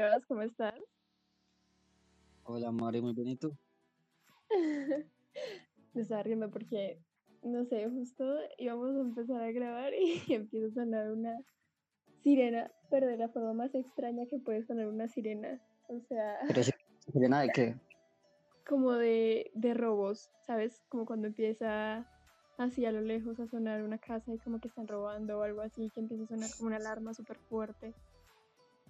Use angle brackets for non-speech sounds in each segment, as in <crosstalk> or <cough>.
Sebas, ¿cómo estás? Hola, Mari, muy bien, ¿y tú? <laughs> Me estaba riendo porque, no sé, justo íbamos a empezar a grabar y <laughs> empieza a sonar una sirena, pero de la forma más extraña que puede sonar una sirena. O sea, Pero <laughs> ¿sirena de qué? como de, de robos, ¿sabes? Como cuando empieza así a lo lejos a sonar una casa y como que están robando o algo así, que empieza a sonar como una alarma súper fuerte.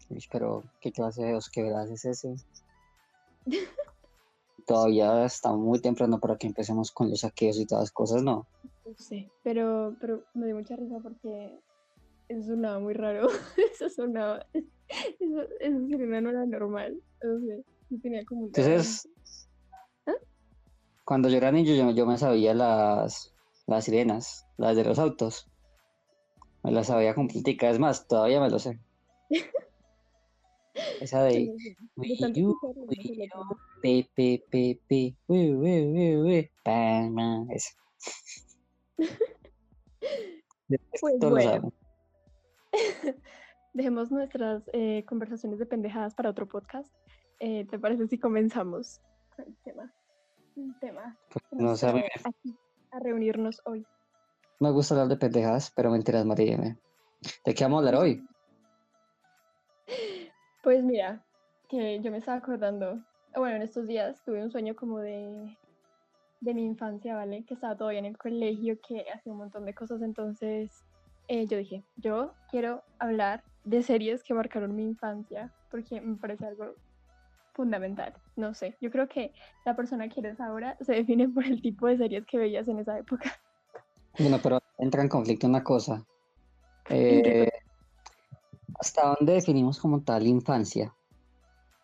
Uy, pero, ¿qué clase de osquedad es ese? <laughs> Todavía está muy temprano para que empecemos con los saqueos y todas las cosas, ¿no? No sé, pero, pero me dio mucha risa porque eso sonaba muy raro. <laughs> Eso sonaba. Eso, sirena no era normal. O sea, sí tenía como. Entonces, ¿Ah? cuando yo era niño, yo, yo me sabía las, las sirenas, las de los autos. Me las sabía completica, es más, todavía me lo sé. <laughs> Esa de de Wii tanto U, escucharlo, no Wii se lo U, aprendí. P, P, P, P, Wii, Wii, Wii, Wii, pam, pam, esa. Pues Todos bueno, <laughs> dejemos nuestras eh, conversaciones de pendejadas para otro podcast. Eh, ¿te parece si comenzamos con el tema? Un tema que No trae aquí a reunirnos hoy. me gusta hablar de pendejadas, pero mentiras, María. ¿De qué vamos a hablar hoy? <laughs> Pues mira, que yo me estaba acordando, bueno, en estos días tuve un sueño como de, de mi infancia, ¿vale? Que estaba todavía en el colegio, que hacía un montón de cosas, entonces eh, yo dije, yo quiero hablar de series que marcaron mi infancia, porque me parece algo fundamental, no sé, yo creo que la persona que eres ahora se define por el tipo de series que veías en esa época. Bueno, pero entra en conflicto una cosa. <laughs> ¿En qué Eh, ¿hasta dónde definimos como tal infancia?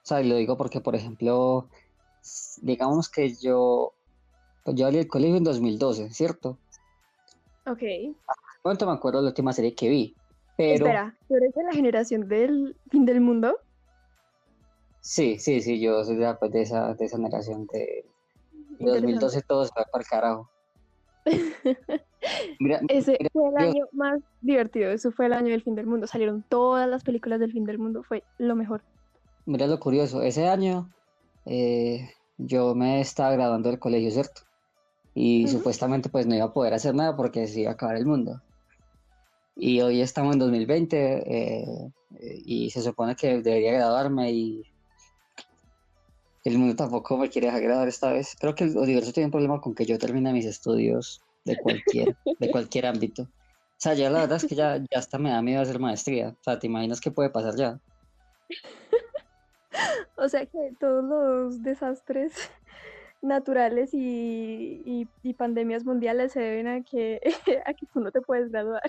O sea, y lo digo porque, por ejemplo, digamos que yo, pues yo salí del colegio en 2012, ¿cierto? Ok, momento me acuerdo de la última serie que vi, pero espera, ¿tú eres de la generación del fin del mundo? sí, sí, sí, yo soy de, pues, de esa, de esa generación de, de Interesante. 2012, todo se fue para el carajo. <laughs> Mira, Ese mira, fue el Dios, año más divertido, eso fue el año del fin del mundo. Salieron todas las películas del fin del mundo, fue lo mejor. mira lo curioso, ese año eh, yo me estaba graduando del colegio, ¿cierto? Y supuestamente pues no iba a poder hacer nada porque se iba a acabar el mundo. Y hoy estamos en 2020 eh, eh, y se supone que debería graduarme y el mundo tampoco me quiere dejar graduar esta vez. Creo que el universo tiene un problema con que yo termine mis estudios de cualquier, de cualquier ámbito. O sea, ya la verdad es que ya, ya hasta me da miedo hacer maestría. O sea, ¿te imaginas qué puede pasar ya? <laughs> O sea que todos los desastres naturales y, y- y pandemias mundiales se deben a que, <laughs> a que tú no te puedes graduar.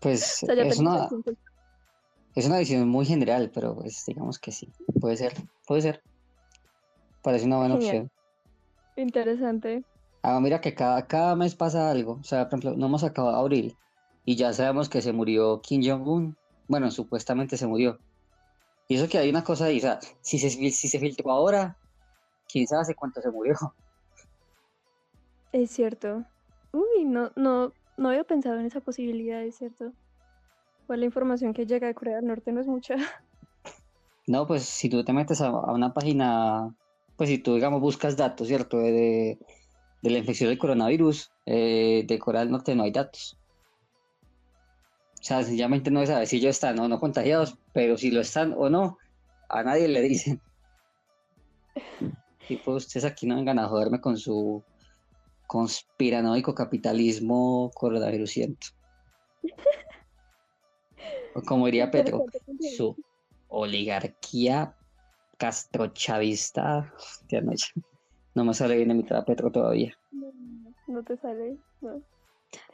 Pues O sea, es una, es una visión muy general, pero pues digamos que sí. Puede ser, puede ser. Parece una buena Genial. opción. Interesante. Ah, mira que cada, cada mes pasa algo. O sea, por ejemplo, no hemos acabado abril y ya sabemos que se murió Kim Jong-un. Bueno, supuestamente se murió. Y eso que hay una cosa ahí, o sea, si se, si se filtró ahora, quién sabe hace cuánto se murió. <laughs> Es cierto. Uy, no, no, no había pensado en esa posibilidad, es cierto. Pues la información que llega de Corea del Norte no es mucha. <laughs> No, pues si tú te metes a, a una página, pues si tú, digamos, buscas datos, ¿cierto? De, de, de la infección del coronavirus, eh, de Corea del Norte no hay datos. O sea, sencillamente no se sabe si ellos están o no contagiados, pero si lo están o no, a nadie le dicen. Y pues ustedes aquí no vengan a joderme con su conspiranoico capitalismo coronavirusiento. O como diría Petro, su oligarquía castrochavista. Hostia, no, no me sale bien imitar a Petro todavía. No, no te sale, no.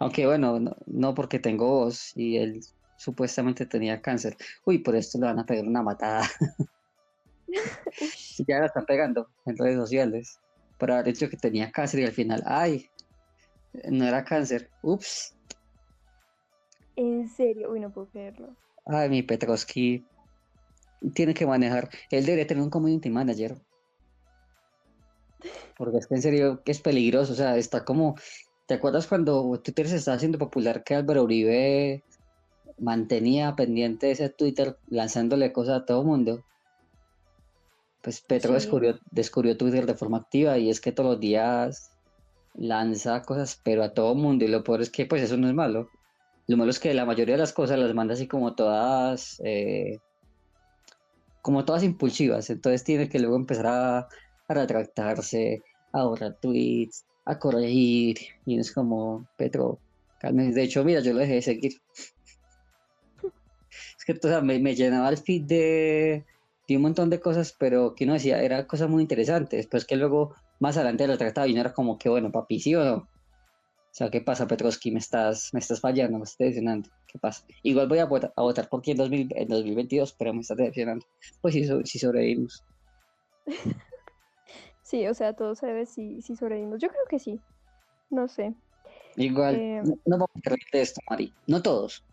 Aunque bueno, no, no porque tengo voz y él supuestamente tenía cáncer. Uy, por esto le van a pegar una matada. <laughs> Y ya la están pegando en redes sociales. Por haber dicho que tenía cáncer y al final, ay, no era cáncer. Ups. En serio, uy, no puedo creerlo. Ay, mi Petrovsky tiene que manejar. Él debería tener un community manager. Porque es que en serio que es peligroso. O sea, está como. ¿Te acuerdas cuando Twitter se estaba haciendo popular que Álvaro Uribe mantenía pendiente ese Twitter lanzándole cosas a todo mundo? pues Petro Sí. descubrió, descubrió Twitter de forma activa y es que todos los días lanza cosas, pero a todo mundo. Y lo peor es que pues eso no es malo. Lo malo es que la mayoría de las cosas las manda así como todas, eh, como todas impulsivas. Entonces tiene que luego empezar a, a retractarse, a borrar tweets, a corregir. Y es como, Petro. De hecho, mira, yo lo dejé de seguir. <laughs> Es que o sea, me, llenaba el feed de, de un montón de cosas, pero que uno decía, era cosas muy interesantes. Después que luego, más adelante lo trataba y no era como que, bueno, papi, ¿sí o no? O sea, ¿qué pasa, Petrovsky? Me estás, me estás fallando, me estás decepcionando. ¿Qué pasa? Igual voy a votar, a votar por ti en, 2000 en 2022, pero me estás decepcionando. Pues sí, so- sí sobrevivimos. <laughs> Sí, o sea, todo se debe si, si sobrevivimos. Yo creo que sí. No sé. Igual, Eh, no, no vamos a reír de esto, Mari. No todos,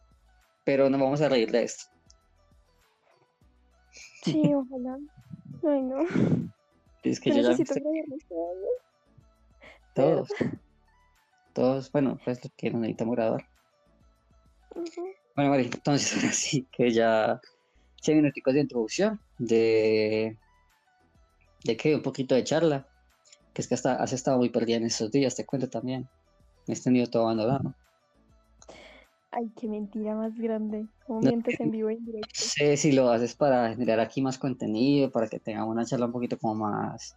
pero no vamos a reír de esto. Sí, <laughs> ojalá. Ay, no. Es que Yo ya todos. <laughs> Todos, bueno, pues lo que nos necesitamos grabar. Ujú. Bueno, Mari, entonces <laughs> ahora sí que ya 100 minuticos de introducción, de, de que un poquito de charla, que es que hasta has estado muy perdida en estos días, te cuento también. Me has tenido todo abandonado. Ay, qué mentira más grande. Como No, mientes en vivo e indirecto. No sé si lo haces para generar aquí más contenido, para que tengamos una charla un poquito como más,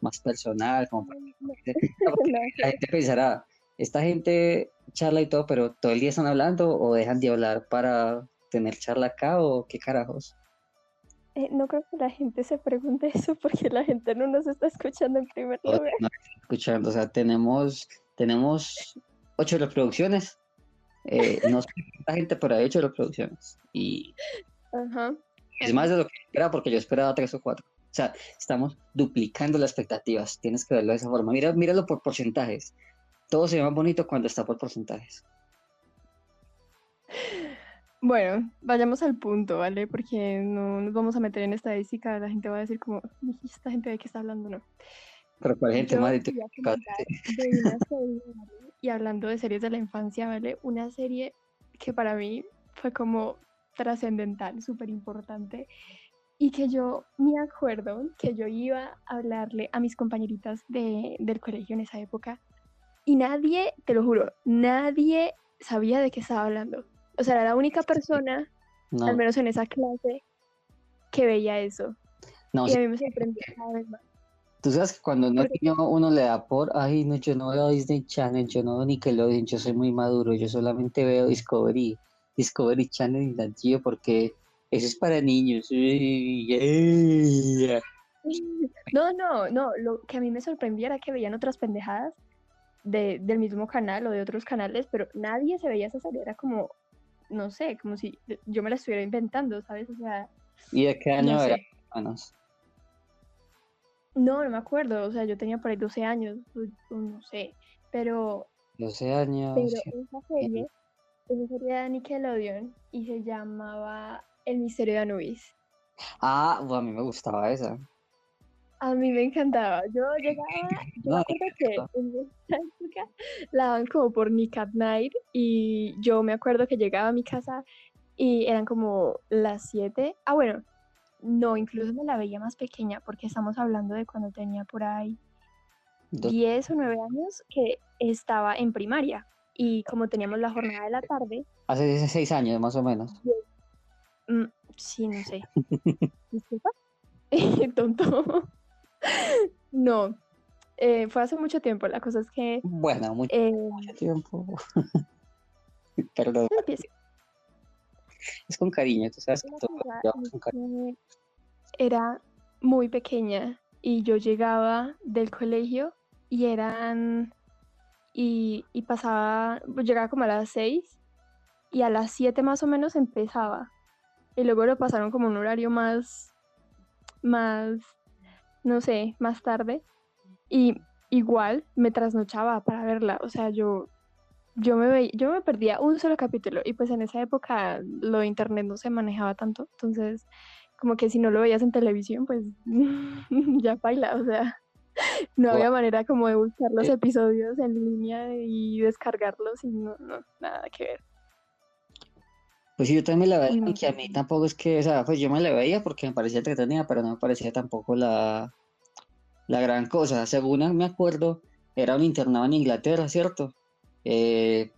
más personal, como para que- <laughs> no, la gente pensará, esta gente charla y todo, pero todo el día están hablando o dejan de hablar para tener charla acá o qué carajos. eh, no creo que la gente se pregunte eso porque la gente no nos está escuchando en primer lugar. nos están escuchando, o sea, tenemos, tenemos ocho reproducciones. Eh, <laughs> no sé cuánta gente, pero hay ocho reproducciones. Y Ajá. es más de lo que esperaba, porque yo esperaba tres o cuatro. O sea, estamos duplicando las expectativas. Tienes que verlo de esa forma. Mira, míralo por porcentajes. Todo se ve más bonito cuando está por porcentajes. Bueno, vayamos al punto, ¿vale? Porque no nos vamos a meter en estadística. La gente va a decir como, "Uy, esta gente de qué está hablando, ¿no? Pero cuál gente Yo más de quería comentar de una serie, ¿vale? Y hablando de series de la infancia, ¿vale? Una serie que para mí fue como trascendental, súper importante. Y que yo me acuerdo que yo iba a hablarle a mis compañeritas de, del colegio en esa época. Y nadie, te lo juro, nadie sabía de qué estaba hablando. O sea, era la única persona, No, al menos en esa clase, que veía eso. no, Y a mí me sorprendió cada vez más. Tú sabes que cuando uno, niño, uno le da por, ay, no, yo no veo Disney Channel, yo no veo Nickelodeon, yo soy muy maduro, yo solamente veo Discovery, Discovery Channel y Nat porque eso es para niños. Yeah. <laughs> No, no, no. Lo que a mí me sorprendía era que veían otras pendejadas de, del mismo canal o de otros canales, pero nadie se veía esa serie. Era como, no sé, como si yo me la estuviera inventando, ¿sabes? O sea, ¿Y de qué año no era? sé. No, no me acuerdo. O sea, yo tenía por ahí 12 años, no sé. Pero, 12 años. pero esa serie, esa serie de Nickelodeon y se llamaba El misterio de Anubis. Ah, bueno, a mí me gustaba esa. A mí me encantaba. Yo llegaba, <laughs> yo No, me acuerdo que en esa época la daban como por Nick at Night y yo me acuerdo que llegaba a mi casa y eran como las 7. Ah, bueno, no, incluso me la veía más pequeña porque estamos hablando de cuando tenía por ahí Dos- 10 o 9 años que estaba en primaria y como teníamos la jornada de la tarde, Hace 16 años más o menos. mm, sí, no sé. <laughs> Disculpa. <laughs> Tonto. <laughs> No, eh, fue hace mucho tiempo. La cosa es que Bueno, mucho eh, tiempo. <laughs> Perdón, es con cariño, tú sabes que todo con cariño. que era muy pequeña y yo llegaba del colegio y eran y, y pasaba, pues, llegaba como a las 6 y a las 7 más o menos empezaba. Y luego lo pasaron como un horario más, más, no sé, más tarde. Y igual me trasnochaba para verla. O sea, yo, yo me veía, yo me perdía un solo capítulo. Y pues en esa época lo de internet no se manejaba tanto. Entonces, como que si no lo veías en televisión, pues <laughs> ya baila. O sea, <laughs> no había manera como de buscar los Eh. episodios en línea y descargarlos y no, no, nada que ver. Pues sí, yo también me la veía, No. que a mí tampoco es que, o sea, pues yo me la veía porque me parecía entretenida, pero no me parecía tampoco la, la gran cosa. Según me acuerdo, era un internado en Inglaterra, ¿cierto? Eh,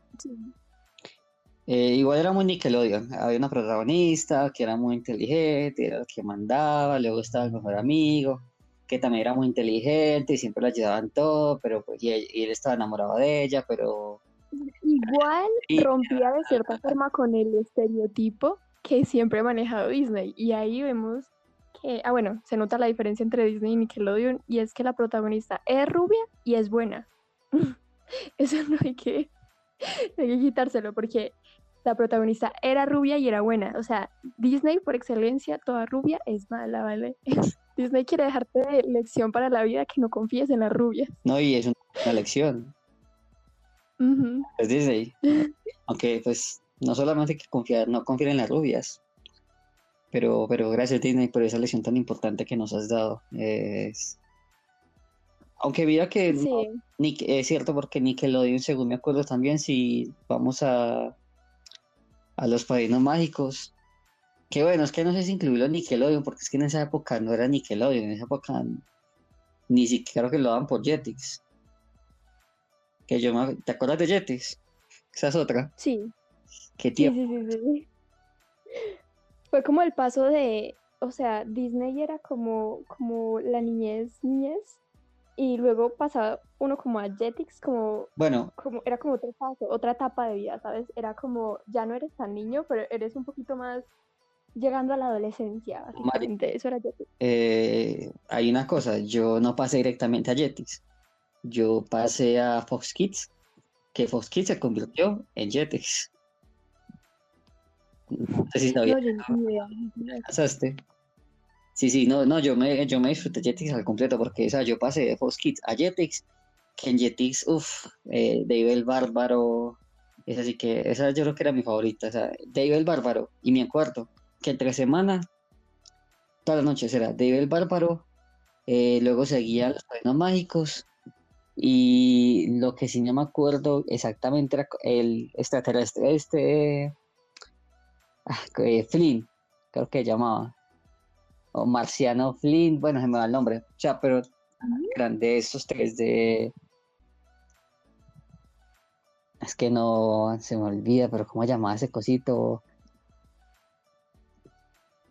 eh, igual era muy Nickelodeon. Había una protagonista que era muy inteligente, era la que mandaba, luego estaba el mejor amigo, que también era muy inteligente y siempre la ayudaba en todo, pero pues, y, él- y él estaba enamorado de ella, pero Igual Y- rompía de cierta forma con el estereotipo que siempre ha manejado Disney. Y ahí vemos que, ah, bueno, se nota la diferencia entre Disney y Nickelodeon, y es que la protagonista es rubia y es buena. <laughs> Eso no hay que, no hay que quitárselo, porque la protagonista era rubia y era buena. O sea, Disney por excelencia, toda rubia es mala, ¿vale? <laughs> Disney quiere dejarte de lección para la vida que no confíes en las rubias. no, y es una, una Es Disney. Aunque pues no solamente hay que confiar, no confiar en las rubias. Pero, pero gracias Disney por esa lección tan importante que nos has dado. Es- Aunque mira que no-. Nick- es cierto porque Nickelodeon, según me acuerdo también, si vamos a, a los padrinos mágicos. Que bueno, es que no sé si incluirlo Nickelodeon, porque es que en esa época no era Nickelodeon, en esa época ni siquiera creo que lo daban por Jetix. Que yo me- ¿Te acuerdas de Jetix? Esa es otra. Sí. ¿Qué Sí, tiempo? sí, sí, sí. Fue como el paso de, o sea, Disney era como, como la niñez, niñez, y luego pasaba uno como a Jetix, como, Bueno, como, era como otro paso, otra etapa de vida, ¿sabes? Era como, ya no eres tan niño, pero eres un poquito más llegando a la adolescencia, básicamente, eso era Jetix. eh, hay una cosa, yo no pasé directamente a Jetix. Yo pasé a Fox Kids, que Fox Kids se convirtió en Jetix. No sé si idea. ¿Pasaste? Sí, sí, no, no, yo me, yo me disfruté Jetix al completo porque, o sea, yo pasé de Fox Kids a Jetix, que en Jetix, uff, eh, Dave el Bárbaro, es así que, esa yo creo que era mi favorita, o sea, Dave el Bárbaro, y me acuerdo que entre semana, todas las noches era Dave el Bárbaro, eh, luego seguía Los Padrinos Mágicos, y lo que sí no me acuerdo exactamente era el extraterrestre, este, eh, Flynn, creo que llamaba o Marciano Flynn, bueno, se me va el nombre, o sea, pero eran de esos tres de... Es que no se me olvida, pero ¿cómo llamaba ese cosito?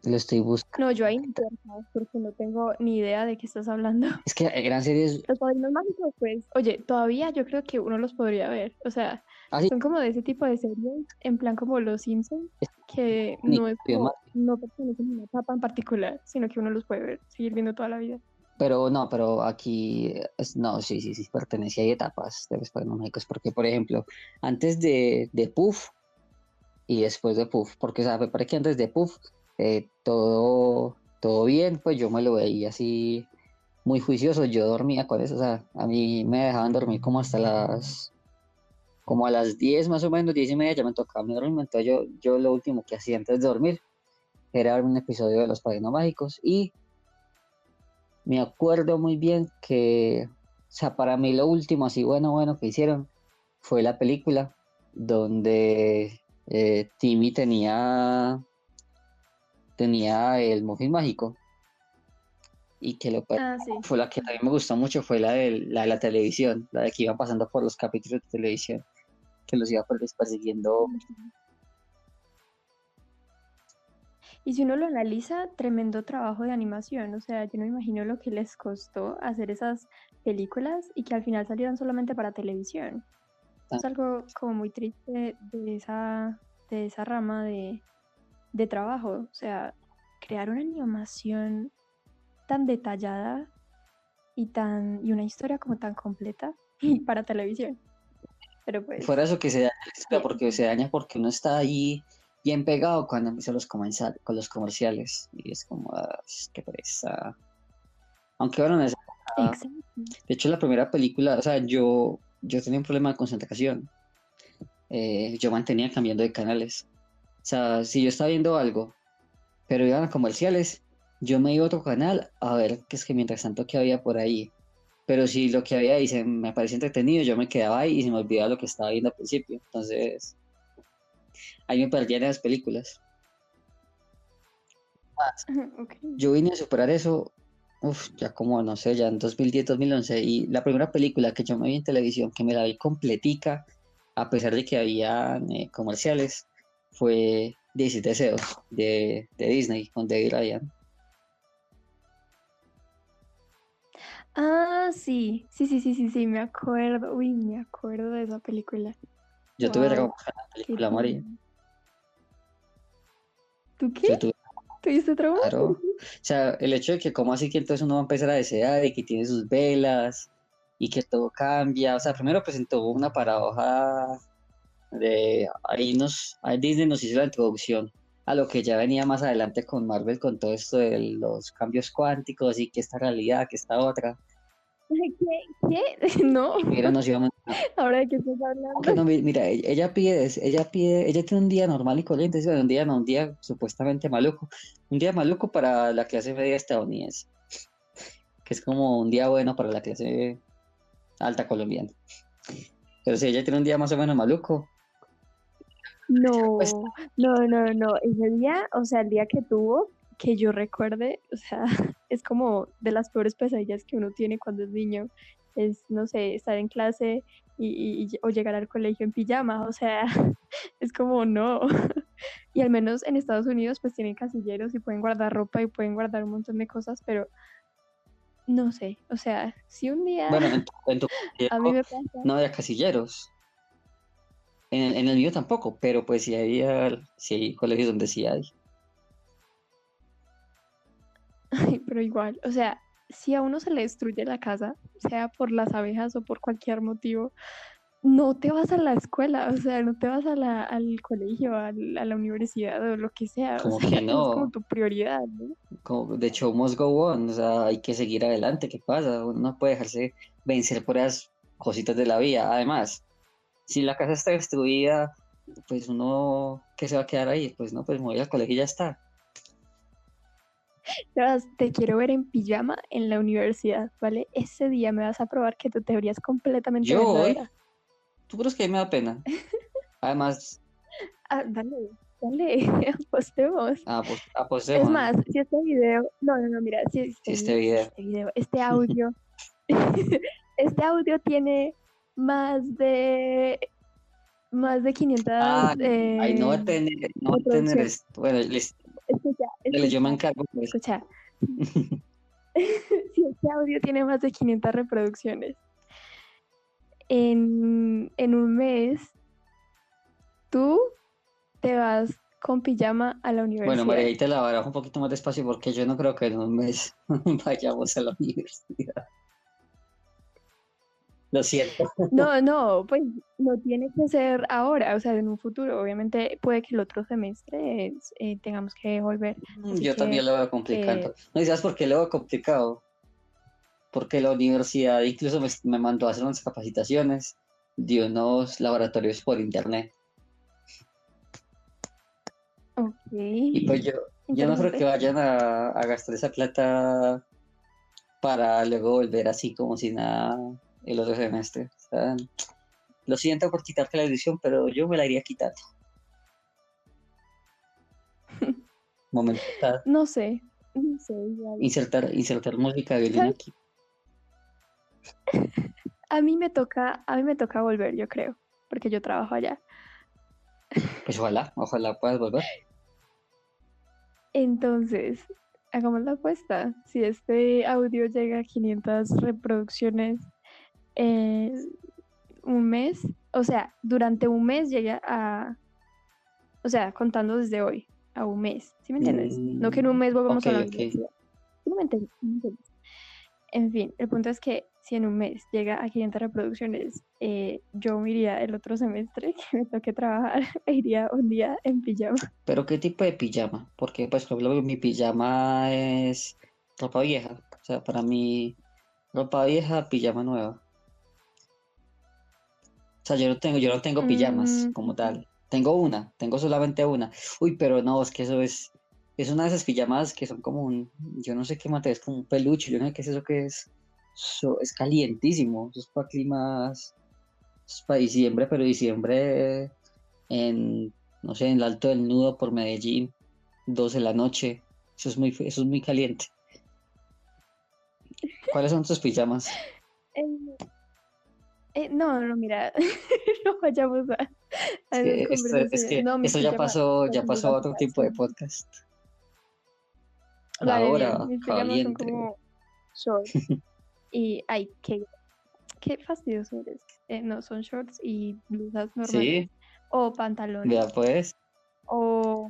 Lo estoy buscando. No, yo ahí no porque no tengo ni idea de qué estás hablando. Es que eran series... Los padrinos mágicos, pues, oye, todavía yo creo que uno los podría ver. O sea, Así, son como de ese tipo de series, en plan como Los Simpsons, que Ni no es como, no pertenecen a una etapa en particular, sino que uno los puede ver, seguir viendo toda la vida. pero no, pero aquí... no, sí, sí, sí, pertenecía a etapas de los Padrinos Mágicos, porque, por ejemplo, antes de, de Puff y después de Puff, porque, o sea, me parece que antes de Puff eh, todo, todo bien, pues yo me lo veía así muy juicioso, yo dormía con eso, o sea, a mí me dejaban dormir como hasta las, como a las 10 más o menos, 10 y media ya me tocaba mi dormir, entonces yo, yo lo último que hacía antes de dormir era ver un episodio de Los Padrinos Mágicos y me acuerdo muy bien que, o sea, para mí lo último así bueno, bueno que hicieron fue la película donde eh, Timmy tenía tenía el muffin mágico y que lo Ah, sí. fue la que también me gustó mucho fue la de la, de la televisión, la de que iban pasando por los capítulos de televisión, que los iba persiguiendo. Y si uno lo analiza, tremendo trabajo de animación. O sea, yo no me imagino lo que les costó hacer esas películas y que al final salieran solamente para televisión. Ah. Es algo como muy triste de esa, de esa rama de, de trabajo. O sea, crear una animación tan detallada y tan y una historia como tan completa <laughs> para televisión. Pero pues Fuera eso que se daña porque se daña porque uno está ahí bien pegado cuando empiezan los, con los comerciales y es como, ah, qué pereza. Aunque bueno, de hecho la primera película, o sea, yo, yo tenía un problema de concentración. Eh, yo mantenía cambiando de canales. O sea, si yo estaba viendo algo, pero iban a comerciales, yo me iba a otro canal a ver qué es que mientras tanto que había por ahí. Pero si lo que había ahí se me parecía entretenido, yo me quedaba ahí y se me olvidaba lo que estaba viendo al principio. Entonces, ahí me perdía en esas películas. <laughs> Yo vine a superar eso, uf, ya como, no sé, ya en 2010, 2011, y la primera película que yo me vi en televisión, que me la vi completica, a pesar de que había eh, comerciales, fue 10 Deseos de, de Disney con David Ryan. Ah, sí, sí, sí, sí, sí, sí, me acuerdo. Uy, me acuerdo de esa película. Yo tuve trauma con la película, María. ¿Tú Yo qué? tuve, ¿Tuviste trauma? claro. O sea, el hecho de que como así que entonces uno va a empezar a desear y que tiene sus velas y que todo cambia. O sea, primero presentó una paradoja ahí nos, ahí Disney nos hizo la introducción a lo que ya venía más adelante con Marvel con todo esto de los cambios cuánticos y que esta realidad, que esta otra. ¿Qué? ¿Qué? <laughs> No, Mira, nos íbamos <laughs> ¿ahora de qué estás hablando? no, mira, ella ella pide, ella pide, ella tiene un día normal y corriente, un día no, un día supuestamente maluco, un día maluco para la clase media estadounidense, que es como un día bueno para la clase alta colombiana. Pero si ella tiene un día más o menos maluco, No, pues <laughs> no, no, no. Ese día, o sea, el día que tuvo, que yo recuerde, o sea, <laughs> es como de las peores pesadillas que uno tiene cuando es niño. Es, no sé, estar en clase y, y- y- o llegar al colegio en pijama, o sea, <laughs> es como no. Y al menos en Estados Unidos, pues tienen casilleros y pueden guardar ropa y pueden guardar un montón de cosas, pero no sé, o sea, si un día bueno, en tu, en tu a mí colegio me pasa. no había casilleros, en el, en el mío tampoco, pero pues sí había, sí hay colegios donde sí hay. Ay, pero igual, o sea, si a uno se le destruye la casa, sea por las abejas o por cualquier motivo, no te vas a la escuela, o sea, no te vas a la, al colegio, a la universidad o lo que sea, o Como sea, que eso es como no, tu prioridad, ¿no? como de show must go on, o sea, hay que seguir adelante, ¿qué pasa? Uno no puede dejarse vencer por esas cositas de la vida. Además, si la casa está destruida, pues uno, ¿qué se va a quedar ahí? Pues no, pues me voy al colegio y ya está. Te quiero ver en pijama en la universidad, ¿vale? Ese día me vas a probar que tu teoría es completamente Yo verdadera. ¿tú crees que a mí me da pena? <laughs> Además, Ah, dale, dale, <laughs> apostemos. ah, pues, Es apostemos, ¿no? más, si este video, no, no, no, mira, si Si este, este vi- video, este video, este audio, <laughs> este audio tiene más de, más de 500 ah, ahí no va a eh, tener, no tener, esto. bueno, listo, Escucha, dale, yo me escucha, encargo, pues. escucha. <laughs> <laughs> Si este audio tiene más de 500 reproducciones, en, en un mes, tú te vas con pijama a la Bueno, María, universidad. ahí te la barajo un poquito más despacio porque yo no creo que en un mes <laughs> vayamos a la universidad. Lo siento. No, <laughs> no, pues no tiene que ser ahora, o sea, en un futuro. Obviamente puede que el otro semestre eh, tengamos que volver. Así Yo también lo veo complicado. eh, No, ¿y sabes por qué lo veo complicado? Porque la universidad incluso me, me mandó a hacer unas capacitaciones de unos laboratorios por internet. ok. Y pues yo, yo no creo que vayan a, a gastar esa plata para luego volver así como si nada el otro semestre. O sea, lo siento por quitarte la edición, pero yo me la iría quitando. <laughs> Momento, No sé, no sé, igual. insertar, insertar música de aquí. A mí me toca, a mí me toca volver, yo creo, porque yo trabajo allá. Pues ojalá, ojalá puedas volver. Entonces, hagamos la apuesta. Si este audio llega a 500 reproducciones en un mes, o sea, durante un mes llega a, o sea, contando desde hoy, a un mes, ¿sí me entiendes? No que en un mes volvamos a la ok. universidad. ¿Sí me entiendes? ¿Sí me entiendes? En fin, el punto es que si en un mes llega a 500 reproducciones, eh, yo me iría el otro semestre <laughs> que me toque trabajar, e iría un día en pijama. Pero ¿qué tipo de pijama? Porque, pues, por ejemplo, mi pijama es ropa vieja. O sea, para mí, ropa vieja, pijama nueva. O sea, yo no tengo, yo no tengo pijamas Mm, como tal. Tengo una, tengo solamente una. Uy, pero no, es que eso es, es una de esas pijamas que son como un, yo no sé qué material, es como un peluche, yo no sé qué es eso que es. Es calientísimo, eso es para climas, es para diciembre, pero diciembre en no sé, en el Alto del Nudo por Medellín, 12 de la noche. Eso es muy, eso es muy caliente. ¿Cuáles son tus pijamas? <laughs> Eh, no, no, mira, <laughs> no vayamos a, a esto- es que. No, eso ya pasó, ya pasó a otro tipo de podcast. Vale, Ahora, mis son como <laughs> shorts. Y, ay, qué, qué fastidioso eres. Eh, no, son shorts y blusas normales. Sí, O pantalones. vea pues. O,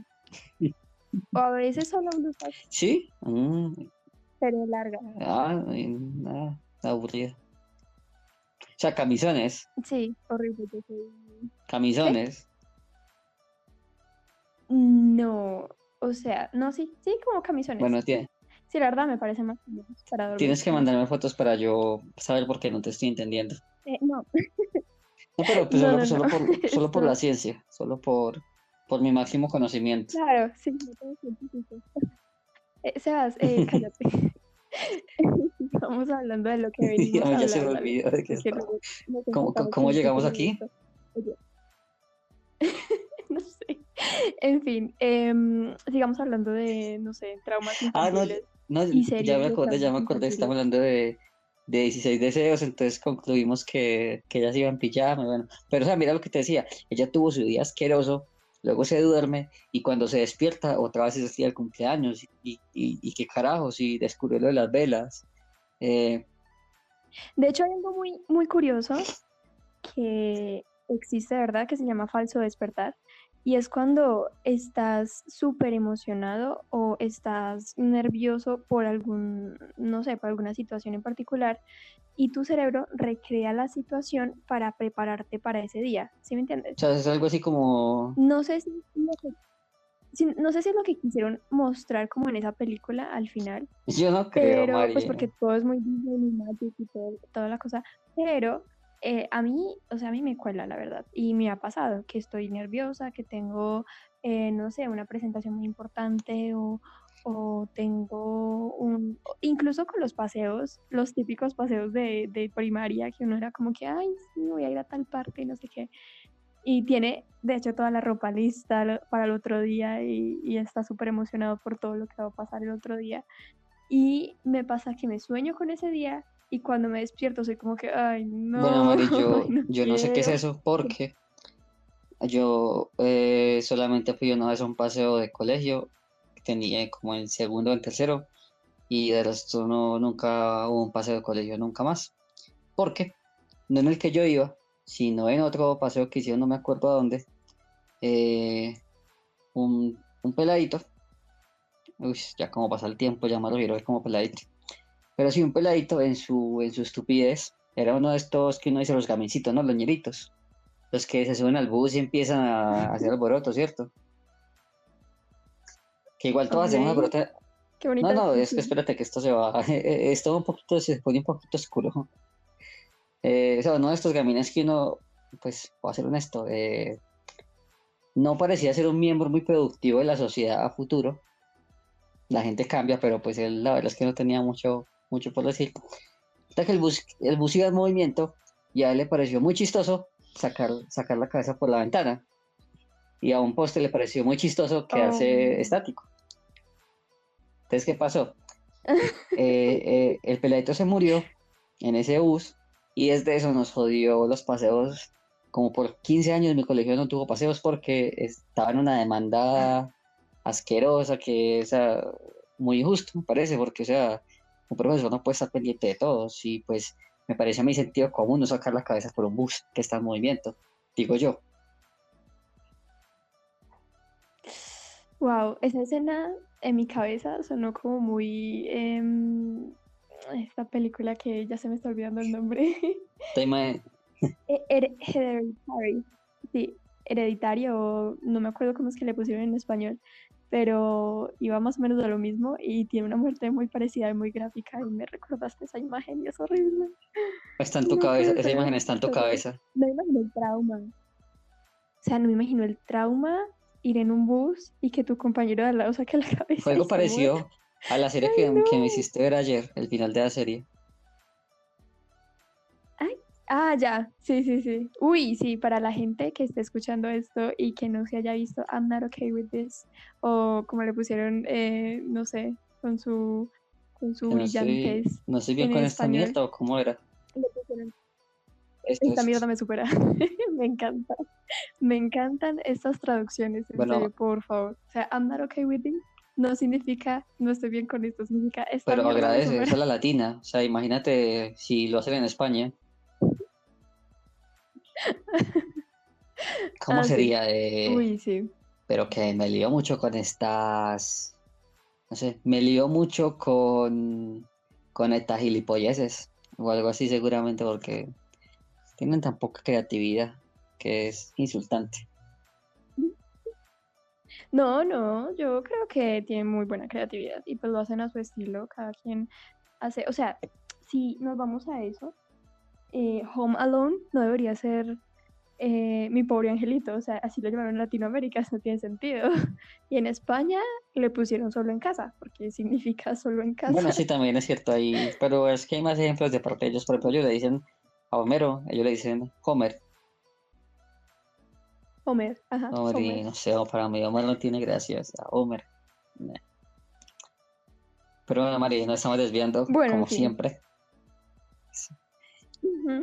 o a veces solo blusas, Sí. mm, pero largas. ah, nada, aburrido. O sea, camisones, Sí, horrible. yo soy- camisones. No, o sea, no, sí, sí, como camisones. Bueno, tiene- Sí, la verdad me parece más cómodo para dormir. tienes que mandarme fotos para yo saber por qué no te estoy entendiendo. Eh, no, No, pero pues <laughs> No, solo, no, solo por, solo por <laughs> Esto- la ciencia, solo por, por mi máximo conocimiento. claro, sí, no tengo científico. <laughs> Eh, Sebas, eh, cállate. <laughs> Estamos hablando de lo que venimos ¿Cómo- en llegamos. Oye. <laughs> no sé. En fin, em, sigamos hablando de, no sé, traumas Ah, no, infantiles. no, y ya me acordé, ya me acordé, estamos hablando de, de 16 deseos, entonces concluimos que, que ella se iba en pijama, bueno, pero o sea, mira lo que te decía, ella tuvo su día asqueroso, luego se duerme y cuando se despierta otra vez es el del cumpleaños y, y, y qué carajos, y descubrió lo de las velas. Eh, De hecho, hay algo muy, muy curioso que existe, ¿verdad? Que se llama falso despertar. Y es cuando estás súper emocionado o estás nervioso por algún, no sé, por alguna situación en particular y tu cerebro recrea la situación para prepararte para ese día. ¿Sí me entiendes? o sea, es algo así como, No sé si, no sé si es lo que quisieron mostrar como en esa película al final, yo no creo, pero pues porque todo es muy Magic y todo, toda la cosa, pero eh, a mí, o sea, a mí me cuela la verdad y me ha pasado que estoy nerviosa, que tengo, eh, no sé, una presentación muy importante o, o tengo un, incluso con los paseos, los típicos paseos de, de primaria, que uno era como que, ay, sí, voy a ir a tal parte y no sé qué. Y tiene, de hecho, toda la ropa lista para el otro día y, y está súper emocionado por todo lo que va a pasar el otro día. Y me pasa que me sueño con ese día y cuando me despierto soy como que, ay, no. Bueno, Mari, yo, <laughs> no yo no sé qué es quiero". eso porque yo eh, solamente fui una vez a un paseo de colegio, tenía como en segundo o en tercero, y de resto no, nunca hubo un paseo de colegio, nunca más. Porque no en el que yo iba, sino en otro paseo que hicieron, no me acuerdo a dónde, eh, un, un peladito, uy, ya como pasa el tiempo, ya me ver como peladito, pero sí un peladito en su, en su estupidez, era uno de estos que uno dice los gamincitos, ¿no? Los ñeritos, los que se suben al bus y empiezan a hacer alboroto, ¿cierto? Que igual todos hacemos alboroto. Qué bonita No, no, es que espérate que esto se va, <laughs> esto un poquito, se pone un poquito oscuro. Eh, o sea, uno de estos gamines que uno, pues, voy a ser honesto, eh, no parecía ser un miembro muy productivo de la sociedad a futuro. La gente cambia, pero pues él, la verdad es que no tenía mucho, mucho por decir. Hasta que el bus, el bus iba en movimiento y a él le pareció muy chistoso sacar, sacar la cabeza por la ventana. Y a un poste le pareció muy chistoso quedarse Oh. estático. Entonces, ¿qué pasó? Eh, eh, el peladito se murió en ese bus y desde eso nos jodió los paseos. Como por 15 años mi colegio no tuvo paseos porque estaba en una demanda asquerosa que es muy injusto, me parece, porque, o sea, un profesor no puede estar pendiente de todos y pues me parece a mi sentido común no sacar la cabeza por un bus que está en movimiento, digo yo. Wow, esa escena en mi cabeza sonó como muy em, esta película que ya se me está olvidando el nombre. Te ima- <laughs> Eh, Her- Hereditary. Sí, hereditario, o no me acuerdo cómo es que le pusieron en español, pero iba más o menos a lo mismo y tiene una muerte muy parecida y muy gráfica y me recordaste esa imagen y es horrible. Está en tu No cabeza, esa imagen está en tu cabeza. No imagino el trauma. O sea, no me imagino el trauma, ir en un bus y que tu compañero de al lado saque la <laughs> cabeza. Fue algo muera. parecido a la serie Ay, que, que me hiciste ver ayer, el final de la serie. Ah, ya, sí, sí, sí. Uy, sí, para la gente que esté escuchando esto y que no se haya visto I'm not okay with this, o como le pusieron, eh, no sé, con su, con su no brillantez no estoy bien en con esta español. mierda o cómo era. le pusieron, Esto Esta es- mierda me supera. <laughs> me encanta. Me encantan estas traducciones, en Bueno. serio, por favor. O sea, I'm not okay with this no significa no estoy bien con esto, significa esta Pero agradece, es la latina. O sea, imagínate si lo hacen en España. <laughs> ¿Cómo Ah, sería? de Uy, sí. Pero que me lío mucho con estas. No sé, me lío mucho con. con estas gilipolleces. O algo así, seguramente, porque tienen tan poca creatividad que es insultante. No, no, yo creo que tienen muy buena creatividad y pues lo hacen a su estilo, cada quien hace, o sea, si nos vamos a eso, eh, Home Alone no debería ser eh, mi pobre angelito, o sea, así lo llamaron en Latinoamérica, <laughs> eso no tiene sentido. <laughs> Y en España le pusieron solo en casa, porque significa solo en casa. Bueno, sí, <laughs> también es cierto ahí. Pero es que hay más ejemplos de parte de ellos. Por ejemplo, ellos le dicen a Homero, ellos le dicen Homer. Homer, ajá, Homer, y no sé, para mí Homer no tiene gracia, o sea, Homer. Nah. Pero bueno, María, nos estamos desviando, Bueno, como siempre.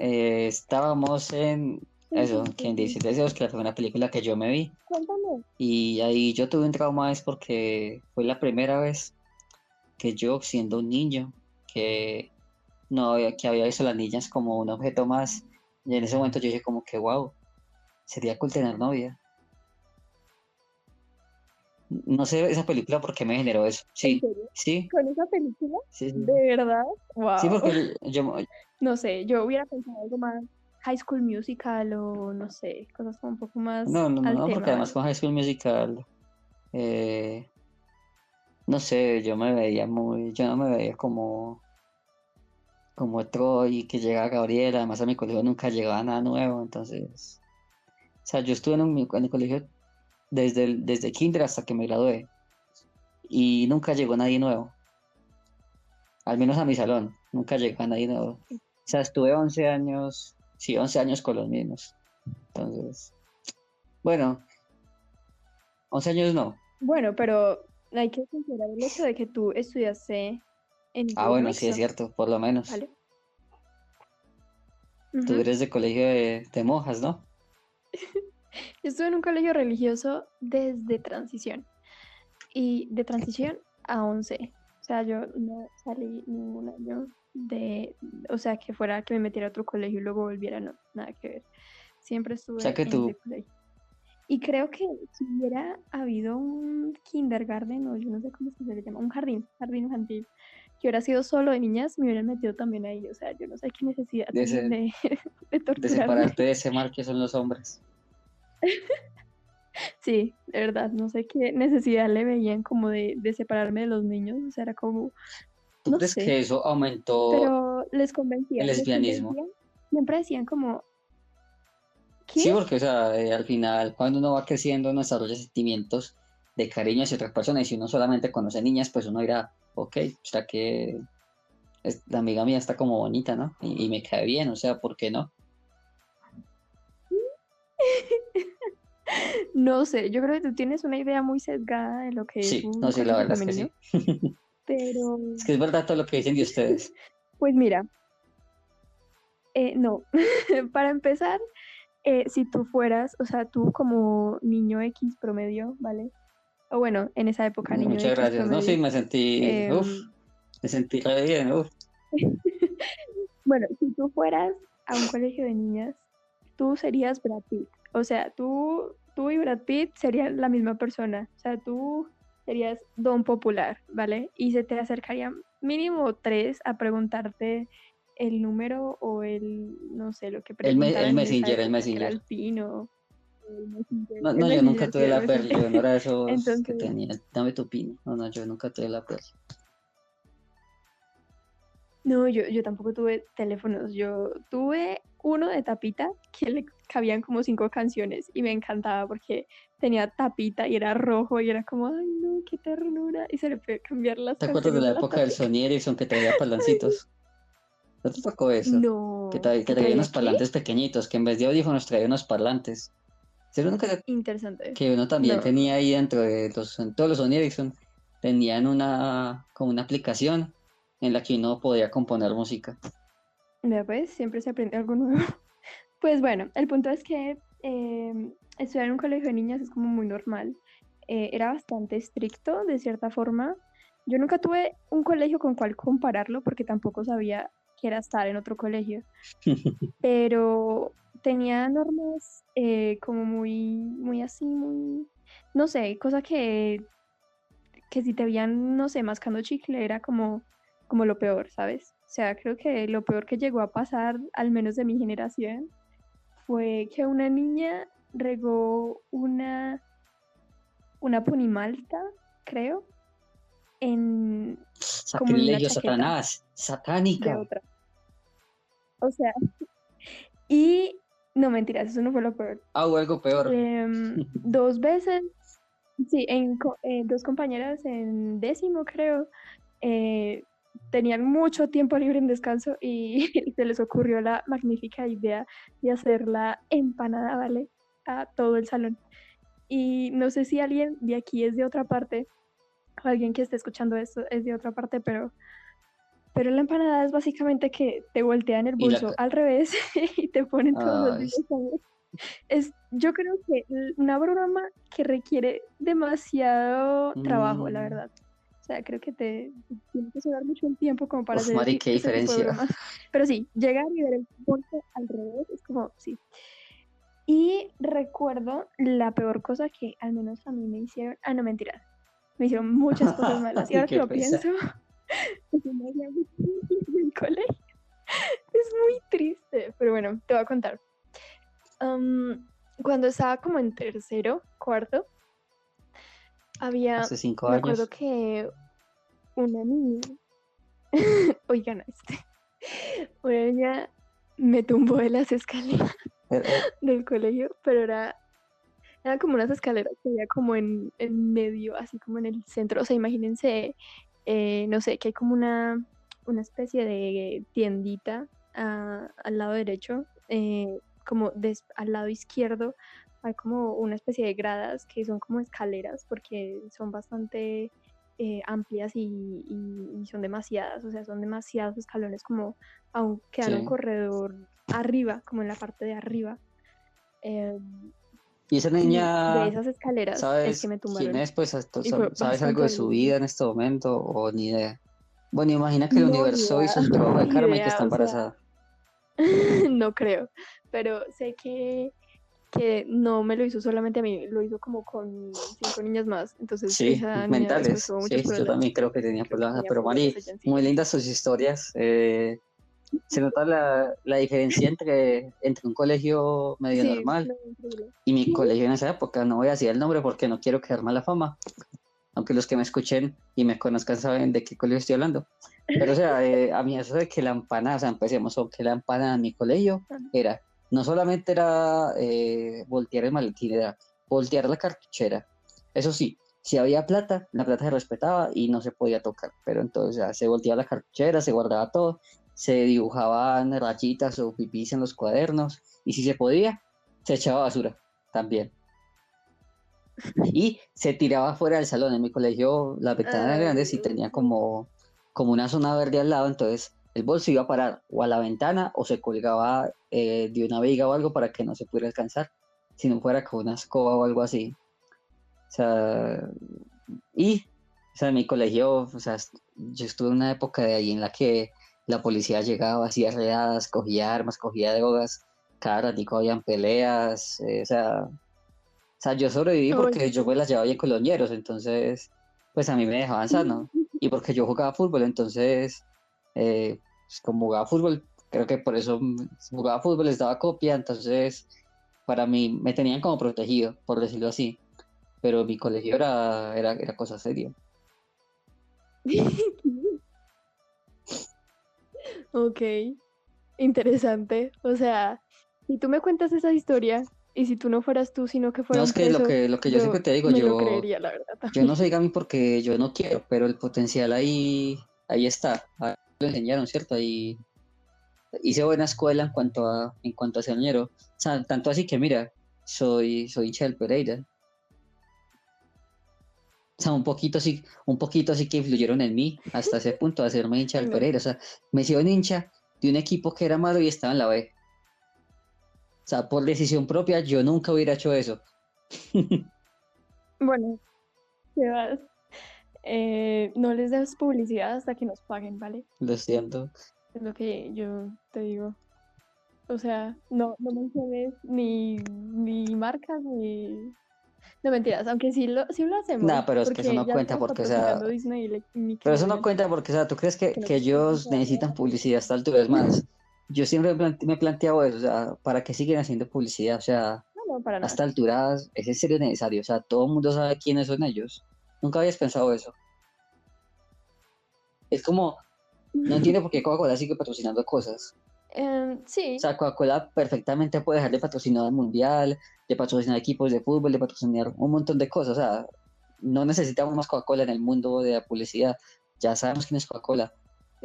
Eh, estábamos en eso, Sí, sí, que en sí. 17 deseos, que fue una película que yo me vi. Cuéntame. Y ahí yo tuve un trauma es porque fue la primera vez que yo, siendo un niño, que no había, que había visto a las niñas como un objeto más. Y en ese momento yo dije como que wow, sería cool tener novia. No sé esa película por qué me generó eso. ¿En Sí, sí, ¿Con esa película? sí, sí. ¿De verdad? Wow. Sí, porque yo, <laughs> No sé, yo hubiera pensado algo más High School Musical o no sé, cosas como un poco más No, no, no, porque además con High School Musical, eh, no sé, yo me veía muy, yo no me veía como, como Troy, que llega Gabriela, además a mi colegio nunca llegaba nada nuevo, entonces, o sea, yo estuve en, un- en el colegio desde, el- desde kinder hasta que me gradué, y nunca llegó nadie nuevo, al menos a mi salón, nunca llegó nadie nuevo, o sea, estuve 11 años, sí, 11 años con los mismos, entonces... Bueno, 11 años no. Bueno, pero hay que considerar el hecho de que tú estudiaste en Ah, bueno, sí es mixto, cierto, por lo menos. ¿vale? Tú eres de colegio de, de monjas, ¿no? <laughs> Yo estuve en un colegio religioso desde transición y de transición a 11. O sea, yo no salí ningún año de, o sea, que fuera que me metiera a otro colegio y luego volviera, no, nada que ver. Siempre estuve sea que en tú- ese colegio. Y creo que si hubiera habido un kindergarten, o yo no sé cómo se le llama, un jardín, jardín infantil, que hubiera sido solo de niñas, me hubieran metido también ahí. O sea, yo no sé qué necesidad De tenían de, <laughs> de De torturarme. separarte de ese mal que son los hombres. <laughs> Sí, de verdad, no sé qué necesidad le veían como de, de separarme de los niños, o sea, era como, ¿Tú No crees sé, que eso aumentó pero les convencía, el les lesbianismo? convencía, siempre decían como, Sí, porque, o sea, eh, al final, cuando uno va creciendo, uno desarrolla sentimientos de cariño hacia otras personas. Y si uno solamente conoce niñas, pues uno dirá, ok, o sea que es- la amiga mía está como bonita, ¿no? Y, y me cae bien, o sea, ¿por qué no? <laughs> No sé, yo creo que tú tienes una idea muy sesgada de lo que es un no, sí, la verdad es que sí. <laughs> pero Es que es verdad todo lo que dicen de ustedes. <laughs> pues mira, eh, no, para empezar, eh, si tú fueras, o sea, tú como niño X promedio, ¿vale? O bueno, en esa época niño Muchas X gracias. No, sí, me sentí, uf, me sentí re bien, uf. Bueno, si tú fueras a un colegio de niñas, tú serías Brad Pitt. O sea, tú, tú y Brad Pitt serían la misma persona. O sea, tú serías don popular, ¿vale? Y se te acercarían mínimo tres a preguntarte el número o el, no sé, lo que El, preguntaran el esa Messenger, el Messenger. el pino. el Messenger, No, el no, yo nunca tuve el la perla, yo no era esos <laughs> que tenía, dame tu pin. No, no, yo nunca tuve la perla. No, yo, yo tampoco tuve teléfonos. Yo tuve uno de tapita que le cabían como cinco canciones y me encantaba porque tenía tapita y era rojo y era como, ay, no, qué ternura. Y se le puede cambiar las ¿Te acuerdas de la época del. Sony Ericsson que traía <laughs> parlancitos? ¿No te tocó eso? No. Que, tra- que traía ¿Traía unos parlantes pequeñitos, que en vez de audífonos traía unos parlantes. ¿Sí, uno que, Interesante. que uno también No. tenía ahí dentro de los, en todos los Sony Ericsson, tenían una, como una aplicación en la que uno podía componer música. Vea, pues, siempre se aprende algo nuevo. <laughs> Pues bueno, el punto es que eh, estudiar en un colegio de niñas es como muy normal. Eh, era bastante estricto, de cierta forma. Yo nunca tuve un colegio con cual compararlo porque tampoco sabía que era estar en otro colegio. <laughs> Pero tenía normas eh, como muy, muy así, muy, no sé, cosa que, que si te veían, no sé, mascando chicle era como, como lo peor, ¿sabes? O sea, creo que lo peor que llegó a pasar, al menos de mi generación, fue que una niña regó una, una ponimalta, creo, en Sacrilegio, Satanás, satánica. otra. O sea, <laughs> y no mentiras, eso no fue lo peor. Ah, o algo peor. Em, <laughs> dos veces, sí, en, eh, dos compañeras en décimo, creo, eh, tenían mucho tiempo libre en descanso <laughs> y se les ocurrió la magnífica idea de hacer la empanada, ¿vale? A todo el salón. Y no sé si alguien de aquí es de otra parte, o alguien que esté escuchando esto es de otra parte, pero, pero la empanada es básicamente que te voltean el la bolso al revés <laughs> y te ponen todos los Ay. ahí. Es, yo creo que una broma que requiere demasiado trabajo, la Mm. verdad. O sea, creo que te tiene que sobrar mucho el tiempo como para Uf, hacer Mari, qué diferencia. Pero sí, llegar y ver el bolso al revés es como, sí. Y recuerdo la peor cosa que al menos a mí me hicieron. Ah, no, mentira. Me hicieron muchas <laughs> cosas malas. Y ahora que lo pienso, <laughs> triste del colegio. Es muy triste. Pero bueno, te voy a contar. Am, cuando estaba como en tercero, cuarto, había. Hace cinco Me acuerdo años. que una niña. <laughs> Oigan, este. <laughs> Una niña me tumbó de las escaleras <laughs> Eh, del colegio, pero era, eran como unas escaleras que había como en, en medio, así como en el centro. O sea, imagínense, eh, no sé, que hay como una, una especie de tiendita al lado derecho, eh, como des- al lado izquierdo hay como una especie de gradas que son como escaleras porque son bastante eh, amplias y, y- y son demasiadas, o sea, son demasiados escalones como aún quedan un corredor arriba, como en la parte de arriba. Eh, Y esa y de niña, esas escaleras es ¿sabes que me quién tumbaron. es? Pues, esto- ¿sabes algo de su vida en este momento o ni idea? Bueno, imagina que el No, universo idea, hizo su <laughs> trabajo de karma y que está sea, embarazada. <laughs> no creo, pero sé que, que no me lo hizo solamente a mí, lo hizo como con cinco niñas más. Entonces Sí, esa mentales. Sí, yo también creo que tenía problemas. Pero Mari, muy lindas sus historias. eh, se nota la, la diferencia entre, entre un colegio medio Sí, normal y mi colegio en esa época. No voy a decir el nombre porque no quiero quedar mala fama. Aunque los que me escuchen y me conozcan saben de qué colegio estoy hablando. Pero, o sea, eh, a mí eso de que la empanada, o sea, empecemos con que la empanada en mi colegio era, no solamente era eh, voltear el maletín, era voltear la cartuchera. Eso sí, si había plata, la plata se respetaba y no se podía tocar. Pero entonces, se volteaba la cartuchera, se guardaba todo, se dibujaban rayitas o pipís en los cuadernos y si se podía, se echaba basura también. Y se tiraba fuera del salón. En mi colegio las ventanas eran grandes y tenía como, como una zona verde al lado, entonces el bolso iba a parar o a la ventana o se colgaba eh, de una viga o algo para que no se pudiera alcanzar, si no fuera con una escoba o algo así. O sea, y o sea, en mi colegio, o sea, yo estuve en una época de ahí en la que la policía llegaba, hacía redadas, cogía armas, cogía drogas, cada ratico habían peleas, eh, o sea, o sea, yo sobreviví porque yo me las llevaba bien con los ñeros, entonces, pues a mí me dejaban sano. <laughs> Y porque yo jugaba fútbol, entonces, eh, pues, como jugaba fútbol, creo que por eso jugaba fútbol, les daba copia, entonces, para mí me tenían como protegido, por decirlo así. Pero mi colegio era, era, era cosa seria. <laughs> Ok, interesante. O sea, si tú me cuentas esa historia y si tú no fueras tú, sino que fuera No, es que lo preso, que, lo que yo yo siempre te digo, lo yo, creería, la verdad. yo no soy Gami porque yo no quiero, pero el potencial ahí, ahí está. Ahí lo enseñaron, ¿cierto? Ahí, hice buena escuela en cuanto a, en cuanto a señero. O sea, tanto así que mira, soy, soy hincha del Pereira. O sea, un poquito así, un poquito así que influyeron en mí hasta ese punto de hacerme hincha del Pereira. O sea, me hicieron hincha de un equipo que era malo y estaba en la B. O sea, por decisión propia, yo nunca hubiera hecho eso. <laughs> bueno, eh, no les des publicidad hasta que nos paguen, ¿vale? Lo siento. Es lo que yo te digo. O sea, no, no menciones ni, ni marcas ni. No mentiras, aunque sí lo, sí lo hacemos. No, pero es que eso no cuenta porque, o sea. pero eso no cuenta porque, o sea, ¿tú crees que, que, ellos necesitan publicidad hasta altura? Es más, yo siempre me he planteado eso, o sea, ¿para qué siguen haciendo publicidad? O sea, no, no, para nada. hasta alturas, ¿es en serio necesario? O sea, todo el mundo sabe quiénes son ellos. Nunca habías pensado eso. Es como, no entiendo por qué Coca-Cola sigue patrocinando cosas. Em, sí. O sea, Coca-Cola perfectamente puede dejar de patrocinar al mundial, de patrocinar equipos de fútbol, de patrocinar un montón de cosas. O sea, no necesitamos más Coca-Cola en el mundo de la publicidad. Ya sabemos quién es Coca-Cola.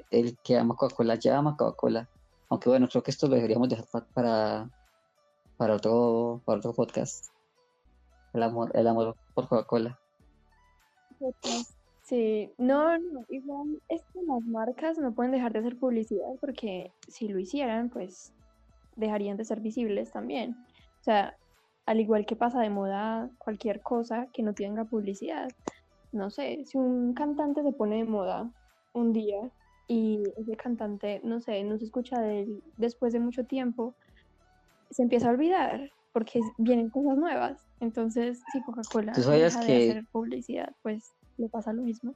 El que ama Coca-Cola ya ama Coca-Cola. Aunque bueno, creo que esto lo deberíamos dejar para, para, otro, para otro podcast. El amor, el amor por Coca-Cola. Sí, no, no, igual es que las marcas no pueden dejar de hacer publicidad porque si lo hicieran, pues dejarían de ser visibles también. O sea, al igual que pasa de moda cualquier cosa que no tenga publicidad. No sé, si un cantante se pone de moda un día y ese cantante, no sé, no se escucha de él después de mucho tiempo, se empieza a olvidar porque vienen cosas nuevas. Entonces, si Coca-Cola deja de hacer publicidad, pues le pasa lo mismo.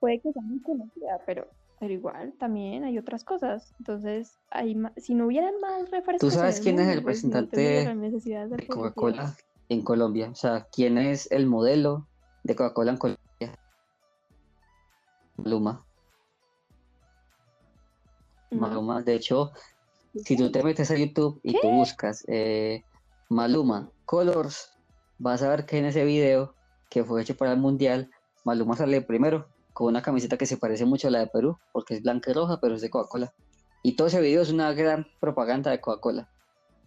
Puede que sea muy conocida, pero, pero igual también hay otras cosas. Entonces, hay si no hubieran más refrescos. ¿Tú sabes quién es el pues, representante de, Coca-Cola en Colombia? O sea, ¿quién es el modelo de Coca-Cola en Colombia? Maluma. Maluma, de hecho, si tú te metes a YouTube y tú buscas eh, Maluma Colors, vas a ver que en ese video que fue hecho para el Mundial, Maluma sale primero con una camiseta que se parece mucho a la de Perú, porque es blanca y roja, pero es de Coca-Cola. Y todo ese video es una gran propaganda de Coca-Cola.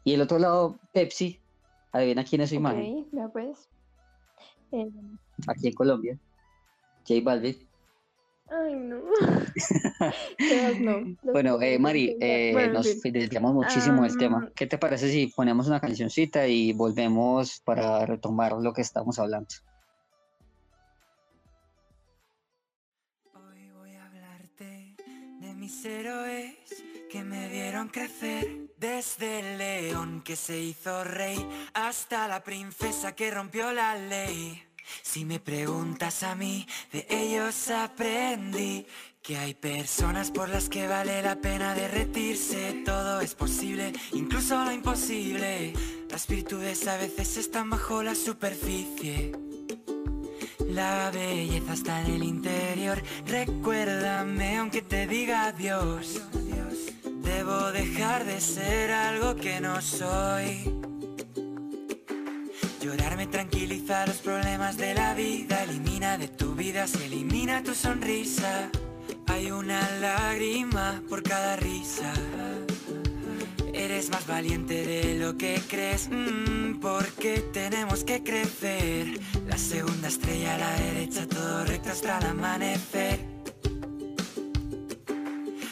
Y el otro lado, Pepsi, adivina quién es su imagen. pues. Eh, Aquí en Colombia. J Balvin. Ay, no. <laughs> bueno, eh, Mari, eh, nos desviamos muchísimo del tema. Ah. ¿Qué te parece si ponemos una cancioncita y volvemos para retomar lo que estamos hablando? mis héroes que me vieron crecer desde el león que se hizo rey hasta la princesa que rompió la ley. Si me preguntas a mí, de ellos aprendí que hay personas por las que vale la pena derretirse. Todo es posible, incluso lo imposible. Las virtudes a veces están bajo la superficie. La belleza está en el interior. Recuérdame aunque te diga adiós. Debo dejar de ser algo que no soy. Llorar me los problemas de la vida. Elimina de tu vida, se elimina tu sonrisa. Hay una lágrima por cada risa. Eres más valiente de lo que crees, mm, porque tenemos que crecer. La segunda estrella a la derecha, todo recto hasta el amanecer.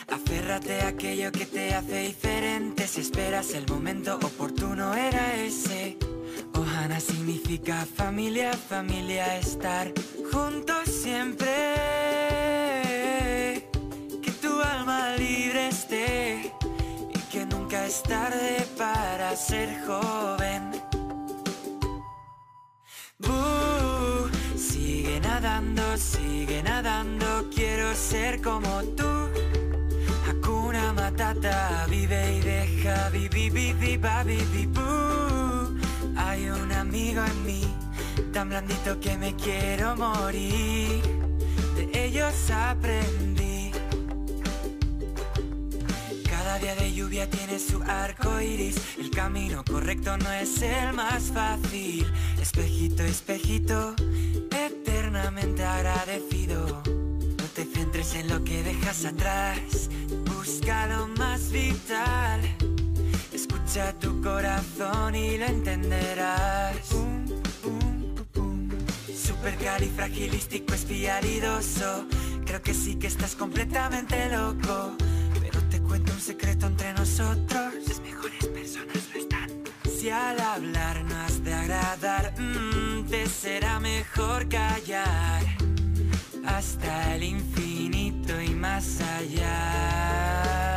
Aférrate a aquello que te hace diferente. Si esperas el momento oportuno, era ese. Ohana significa familia, familia, estar juntos siempre. Que tu alma libre esté Nunca es tarde para ser joven. sigue nadando, sigue nadando, quiero ser como tú. Hakuna Matata, vive y deja, vivi, Hay un amigo en mí, tan blandito que me quiero morir. De ellos aprendí día de lluvia tiene su arco iris. El camino correcto no es el más fácil. Espejito, espejito, eternamente agradecido. No te centres en lo que dejas atrás. busca lo más vital. Escucha tu corazón y lo entenderás. Supercalifragilístico espialidoso. Creo que sí que estás completamente loco. Pero te cuento un secreto entre nosotros. Las mejores personas lo están. Si al hablar no has de agradar, mm, te será mejor callar. Hasta el infinito y más allá.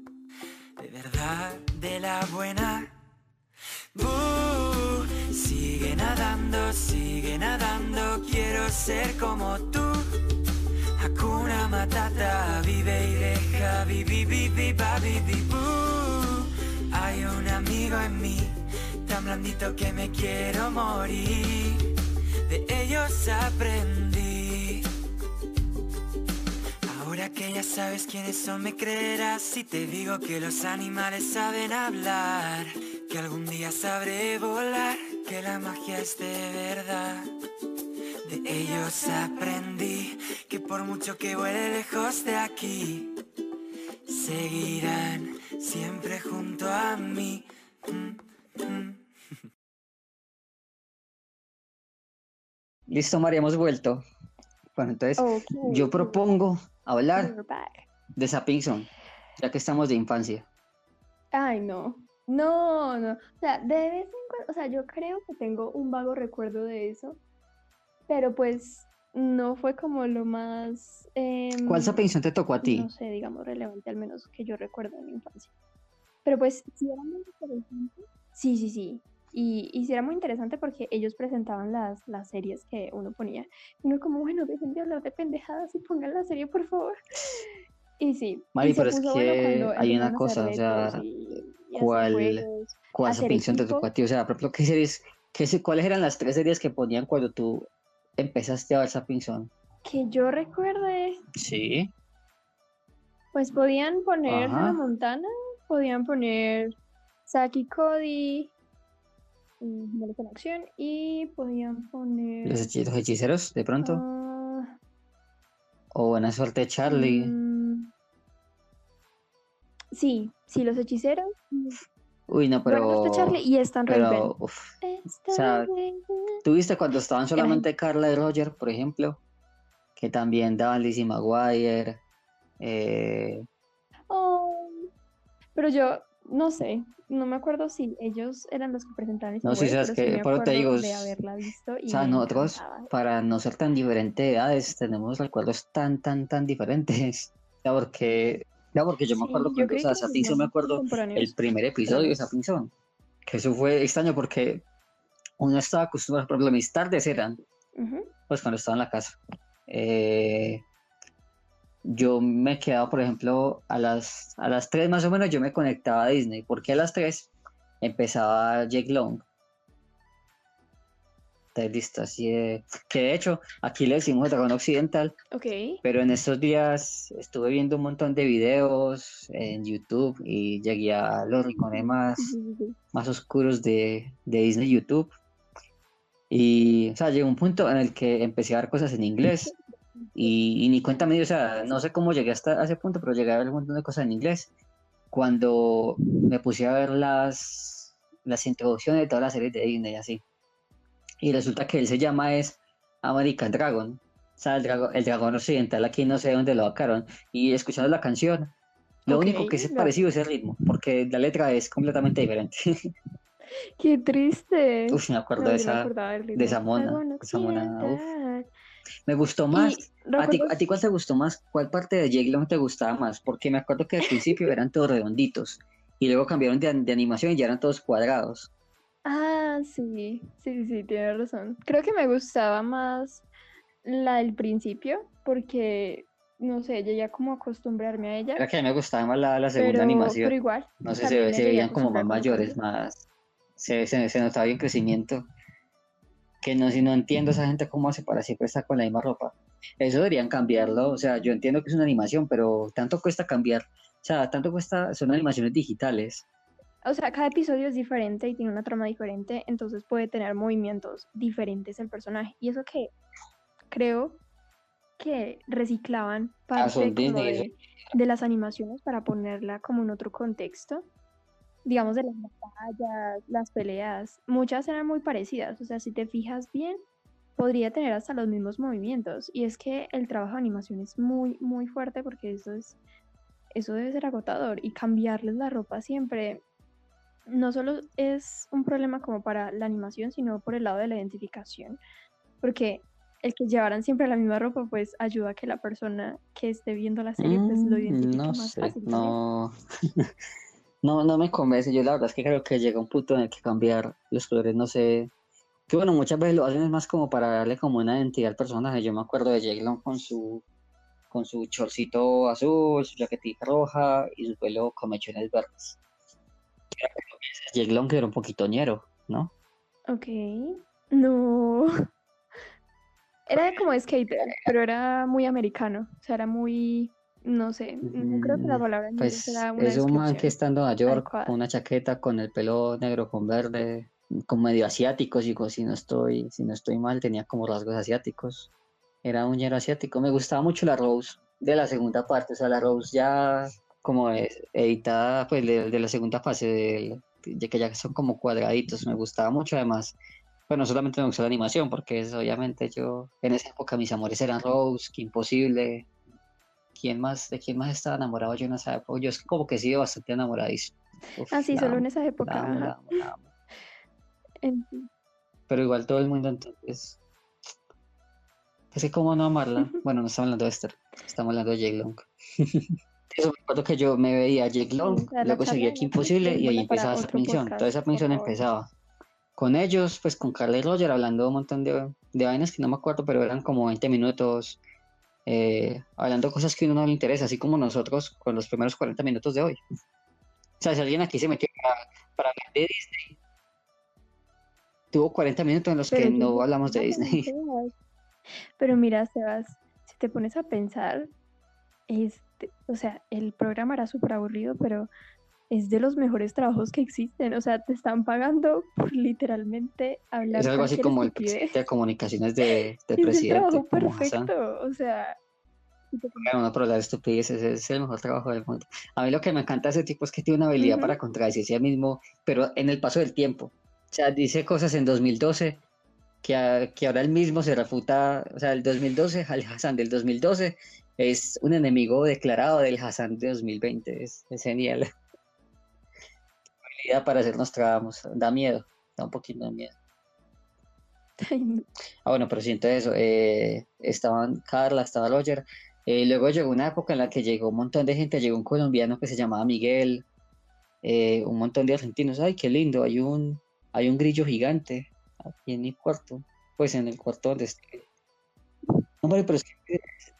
De verdad, de la buena. Uh, sigue nadando, sigue nadando, quiero ser como tú. Hakuna Matata, vive y deja, vivi, vivi, vivi, bu. Hay un amigo en mí, tan blandito que me quiero morir. De ellos aprendí. Ahora que ya sabes quiénes son, me creerás si te digo que los animales saben hablar. Que algún día sabré volar, que la magia es de verdad. De ellos aprendí que por mucho que vuele lejos de aquí, seguirán siempre junto a mí. Mm, mm. Listo, María, hemos vuelto. Bueno, entonces Ok, yo propongo hablar de Sapinson, ya que estamos de infancia. Ay, no. No, no. O sea, de vez en cuando, o sea, yo creo que tengo un vago recuerdo de eso, pero pues no fue como lo más, ¿Cuál em, Sapinson te tocó a ti? no sé, digamos, relevante, al menos que yo recuerdo de mi infancia. Pero pues sí era muy interesante. Sí, sí, sí. Y, y sí era muy interesante porque ellos presentaban las, las series que uno ponía. Y uno como, bueno, dejen de hablar de pendejadas y pongan la serie, por favor. <laughs> Y sí. Mari, y pero es bueno que cuando hay una cosa, o sea, y- y ¿cuál- ¿Cuál hacer Sapinson te tocó equipo. a ti? O sea, por ejemplo, ¿qué series, qué, cuáles eran las tres series que ponían cuando tú empezaste a ver Sapinson? Que yo recuerde, Sí. pues podían poner. Hannah Montana, podían poner Saki Cody, Acción, y podían poner. Los, hechi- los hechiceros, de pronto. ah, O Buena Suerte Charlie. mm, sí, sí, los hechiceros. Uy, no, Buena pero. Suerte, Charlie y Stan. Pero, uf. Stan sea, Raven. ¿Tú viste cuando estaban solamente Carla y Roger, por ejemplo? Que también daban Lizzie McGuire. eh, Oh, pero yo no sé, no me acuerdo si ellos eran los que presentaban esta No, sí, sabes que- me por te digo, de es- haberla visto y o sea, nosotros, encantaba. para no ser tan diferente de edades, tenemos recuerdos tan, tan, tan diferentes. Ya porque, ya porque yo me Sí, acuerdo cuando, o sea, los Sapinson me acuerdo el primer episodio de. Sapinson. Que eso fue extraño porque uno estaba acostumbrado, por ejemplo, mis tardes eran, pues cuando estaba en la casa. Eh, yo me quedaba, por ejemplo, a las, a las 3 más o menos, yo me conectaba a Disney, porque a las 3 empezaba Jake Long. Entonces, listo, así de... Que de hecho, aquí le decimos dragón occidental, Ok. pero en estos días estuve viendo un montón de videos en YouTube y llegué a los rincones más, <laughs> más oscuros de, de Disney YouTube. Y, o sea, llegó un punto en el que empecé a ver cosas en inglés y, y ni cuenta me dio, o sea, no sé cómo llegué hasta ese punto, pero llegué a ver un montón de cosas en inglés. Cuando me puse a ver las, las introducciones de todas las series de Disney, así. Y resulta que él se llama es American Dragon. O sea, el, drago- el dragón occidental aquí no sé dónde lo sacaron. Y escuchando la canción, Lo único que es lo- parecido es el ritmo, porque la letra es completamente diferente. Qué triste. Uf, me acuerdo No, de me esa. del de esa mona, esa mona, uf. Me gustó más. ¿A ti, ¿A ti cuál te gustó más? ¿Cuál parte de Jake te gustaba más? Porque me acuerdo que al principio eran todos redonditos y luego cambiaron de, de animación y ya eran todos cuadrados. Ah, sí, sí, sí, tienes razón. Creo que me gustaba más la del principio porque, no sé, llegué a como acostumbrarme a ella, Era que a mí me gustaba más la, la segunda pero, animación. pero igual. No sé, se, veían como más mayores, más. Se, se, se notaba bien crecimiento. Que no, si no entiendo esa gente cómo hace para siempre estar con la misma ropa. Eso deberían cambiarlo. O sea, yo entiendo que es una animación, pero tanto cuesta cambiar. O sea, tanto cuesta, son animaciones digitales. O sea, cada episodio es diferente y tiene una trama diferente, entonces puede tener movimientos diferentes el personaje. Y eso que creo que reciclaban Ah, parte de las animaciones para ponerla como en otro contexto. Digamos, de las batallas, las peleas, muchas eran muy parecidas. O sea, si te fijas bien, podría tener hasta los mismos movimientos. Y es que el trabajo de animación es muy, muy fuerte porque eso es, eso debe ser agotador. Y cambiarles la ropa siempre no solo es un problema como para la animación, sino por el lado de la identificación. Porque el que llevaran siempre la misma ropa, pues ayuda a que la persona que esté viendo la serie pues lo Mm, identifique no más sé, fácil. no, <laughs> no, no me convence. Yo la verdad es que creo que llega un punto en el que cambiar los colores, no sé. Que bueno, muchas veces lo hacen es más como para darle como una identidad al personaje. Yo me acuerdo de Jake Long con su, con su chorcito azul, su jaquetita roja y su pelo con mechones verdes. Jake Long que era un poquito ñero, ¿no? Ok. No. <laughs> Era como skater, pero era muy americano. O sea, era muy. No sé. No creo que la Mm, palabra Pues una es un man que está en Nueva York con una chaqueta con el pelo negro con verde, como medio asiático, si, si no estoy, si no estoy mal, tenía como rasgos asiáticos. Era un ñero asiático. Me gustaba mucho la Rose de la segunda parte, o sea, la Rose ya como es- editada pues de, de la segunda fase, del- de que ya son como cuadraditos, me gustaba mucho además. Bueno, solamente me gustó la animación porque es, obviamente yo en esa época mis amores eran Rose, que imposible. ¿Quién más, de quién más estaba enamorado yo en esa época? Yo es como que he sido bastante enamoradísimo. Uf, Ah, sí, solo amo, en esa época. la amo, la ajá. amo, la amo. <laughs> En fin. Pero igual todo el mundo entonces. Es que cómo no amarla. Bueno, no estamos hablando de Esther, estamos hablando de Jake Long. <laughs> Eso me acuerdo que yo me veía Jake Long, la luego seguía Netflix Imposible y ahí empezaba misión. podcast, Toda esa favor. empezaba con ellos, pues con Carla y Roger hablando un montón de, de vainas que no me acuerdo, pero eran como 20 minutos eh, hablando cosas que a uno no le interesa, así como nosotros con los primeros 40 minutos de hoy. O sea, si alguien aquí se metió para, para hablar de Disney, tuvo 40 minutos en los Pero que no hablamos de "Ay, Disney. Sebas". Pero mira, Sebas, si te pones a pensar, este, o sea, el programa era súper aburrido, pero es de los mejores trabajos que existen. O sea, te están pagando por literalmente hablar Es algo así como el presidente de comunicaciones de, <laughs> del Es presidente, trabajo como Hassan. perfecto. O sea, si te pones- Claro, no, pero la estupidez es, es el mejor trabajo del mundo. A mí lo que me encanta de ese tipo es que tiene una habilidad Ujú. para contradecirse a sí mismo, pero en el paso del tiempo. O sea, dice cosas en 2012 que, a- que ahora él mismo se refuta. O sea, el 2012, <laughs> al Hassan del 2012 es un enemigo declarado del Hassan de 2020. Es, es genial. Habilidad para hacernos trabamos. Da miedo, da un poquito de miedo. Ah, bueno, pero siento eso. eh, estaban Carla, estaba Roger. eh, luego llegó una época en la que llegó un montón de gente. Llegó un colombiano que se llamaba Miguel. eh, un montón de argentinos. Ay, qué lindo. Hay un, hay un grillo gigante aquí en mi cuarto. Pues en el cuarto donde estoy. Hombre, pero es que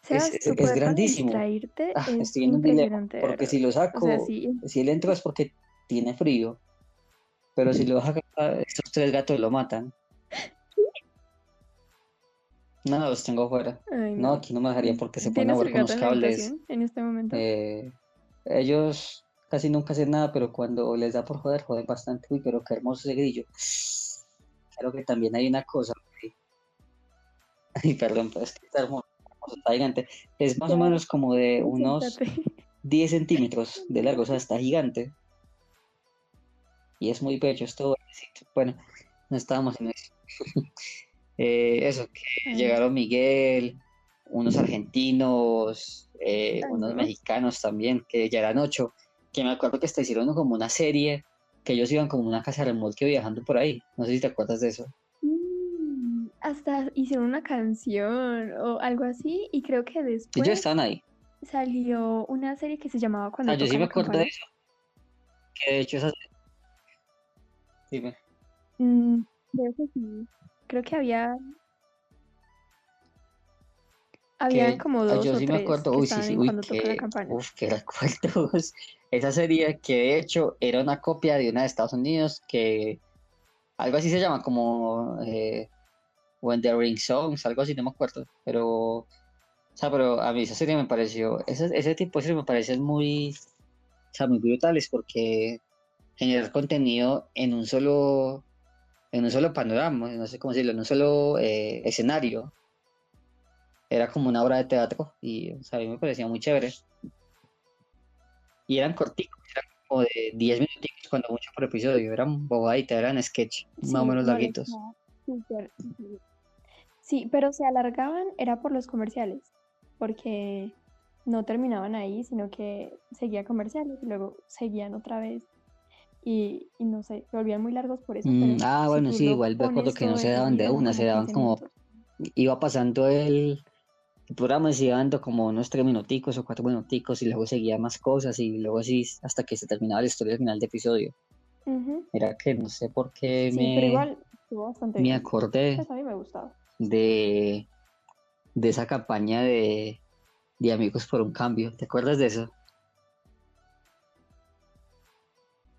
es- grandísimo. ah, es estoy en un dilema. Porque si lo saco, O sea, sí, si él entra es porque tiene frío. Pero si lo acá, estos tres gatos lo matan. No, los tengo fuera. ay, No, aquí no me dejarían porque se ponen a ¿Tienes jugar con los cables. en este momento? Eh, ellos casi nunca hacen nada, pero cuando les da por joder, joden bastante. Uy, pero qué hermoso ese grillo. Claro que también hay una cosa. <laughs> Ay, perdón, pero es que está hermoso, hermoso, está gigante. Es más o menos como de unos siéntate. 10 centímetros de largo, o sea, está gigante. Y es muy bello, es todo. Bueno, no estábamos en eso. <laughs> Eh, eso, que llegaron Miguel, unos argentinos, eh, unos no. mexicanos también, que ya eran ocho, que me acuerdo que hasta hicieron como una serie, que ellos iban como una casa de remolque viajando por ahí. No sé si te acuerdas de eso. Mm, Hasta hicieron una canción o algo así y creo que Ellos después estaban ahí. salió una serie que se llamaba Cuando Ah, yo sí me acuerdo de eso. Que de hecho esa... Dime. Mm, creo que sí. Creo que había habían que como ah, dos yo o sí me tres acuerdo, que uy, sí, sí, uy, que, uf, que recuerdos. <laughs> Esa serie que de hecho era una copia de una de Estados Unidos que algo así se llama como eh, When the Ring Songs, algo así, no me acuerdo, pero, o sea, pero a mí esa serie me pareció, ese, ese tipo de serie me parece muy, o sea, muy brutales porque generar contenido en un solo, en un solo panorama, no sé cómo decirlo, en un solo eh, escenario. Era como una obra de teatro y o sea, a mí me parecía muy chévere. Y eran corticos, eran como de 10 minutos cuando mucho por episodio, eran bobaditas, eran sketch, Sí, más o menos no, larguitos. Sí, pero se alargaban era por los comerciales, porque no terminaban ahí, sino que seguía comerciales y luego seguían otra vez. Y, y no sé, se volvían muy largos por eso, Mm, pero ah, si bueno, sí, igual me acuerdo que no se daban de una, se daban 15 como, iba pasando el, el programa, se iba dando como unos tres minuticos o cuatro minuticos y luego seguía más cosas y luego así hasta que se terminaba la historia al final de episodio. Ujú. Era que no sé por qué Sí, pero me, igual bastante me bien. acordé Pues a mí me gustaba. de, de esa campaña de, de Amigos por un Cambio. ¿Te acuerdas de eso?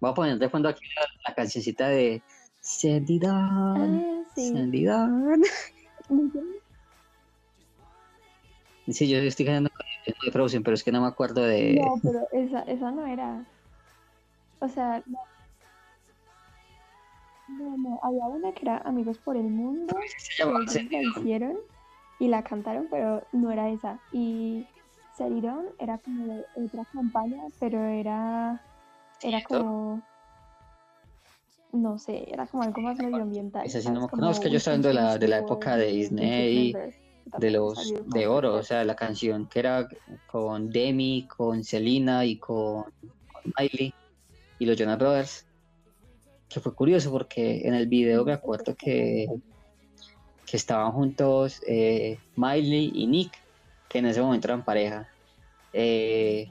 Voy a poner de fondo aquí la, la cancioncita de Sandy Dawn, Ah, sí. Sandy. Sí, yo estoy ganando de Frozen, pero es que no me acuerdo de... No, pero esa, esa no era. O sea, no. No, no, había una que era Amigos por el Mundo, Se que llamaba Dawn. hicieron y la cantaron, pero no era esa. Y Ceridón era como de otra campaña, pero era, era como, no sé, era como algo más medioambiental, Esa sí no. No, es que yo estaba de la, de la época de Disney, de los de oro, o sea, la canción que era con Demi, con Selena y con, con Miley y los Jonas Brothers, que fue curioso porque en el video me acuerdo que, que estaban juntos eh, Miley y Nick, que en ese momento eran pareja, eh,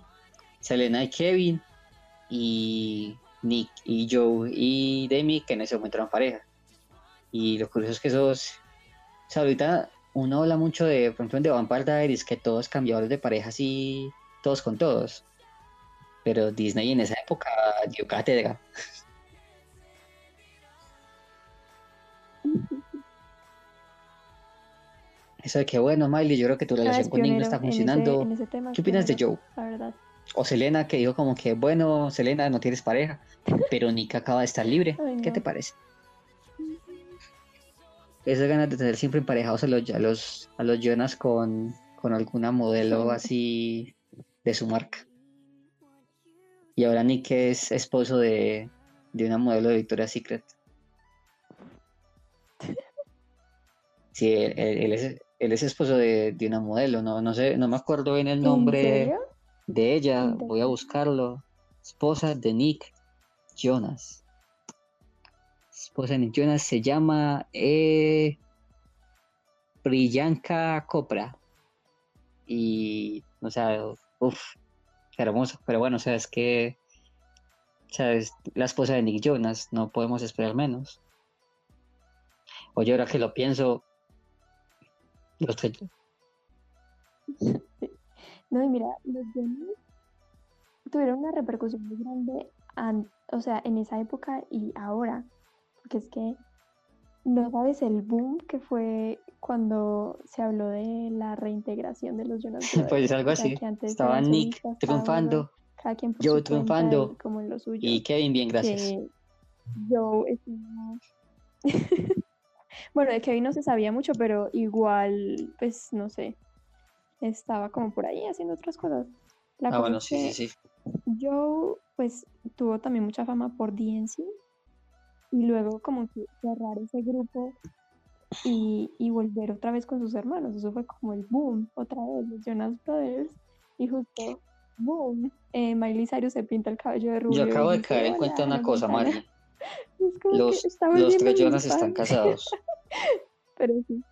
Selena y Kevin y Nick y Joe y Demi, que en ese momento eran pareja. Y lo curioso es que esos, o sea, ahorita uno habla mucho de, por ejemplo, de Vampire Diaries, que todos cambiadores de pareja así, todos con todos. Pero Disney en esa época dio cátedra. <laughs> Eso de que, bueno, Miley, yo creo que tu relación con Nick no está pionero en ese, funcionando. en ese tema. es ¿Qué opinas de Joe? La verdad. O Selena, que dijo como que, bueno, Selena, no tienes pareja, pero Nick acaba de estar libre. Ay, ¿Qué te parece? Esas ganas de tener siempre emparejados a los, a los, a los Jonas con, con alguna modelo Sí. así de su marca. Y ahora Nick es esposo de, de una modelo de Victoria's Secret. <laughs> Sí, él, él- él es, él es esposo de, de una modelo, no, no sé, no me acuerdo bien el ¿En nombre? De ella, ¿En voy a buscarlo. Esposa de Nick Jonas. Esposa de Nick Jonas se llama eh, Priyanka Chopra. Y, o sea, uff, hermoso. Pero bueno, o sea, es que, o sea, es la esposa de Nick Jonas, no podemos esperar menos. Oye, ahora que lo pienso, los que- No, y mira, los Jonas tuvieron una repercusión muy grande, an- o sea, en esa época y ahora, porque es que no sabes el boom que fue cuando se habló de la reintegración de los Jonas <laughs> Brothers. pues algo así. Estaba Nick triunfando cada quien por Joe triunfando como en lo suyo. y Kevin bien, gracias. que Joe estaba- <laughs> Bueno, de Kevin no se sabía mucho, pero igual, pues no sé, estaba como por ahí haciendo otras cosas. La Ah, cosa bueno, sí, sí, que sí. Joe, pues tuvo también mucha fama por DNC y luego como que cerrar ese grupo y, y volver otra vez con sus hermanos. Eso fue como el boom, otra vez, los Jonas Brothers. Y justo, boom, eh, Miley Cyrus se pinta el cabello de rubio. Yo acabo de caer en cuenta "Hola, una cosa, Montana". Mari. <laughs> Es como que Los, los tres Jonas están casados. <laughs> Pero sí,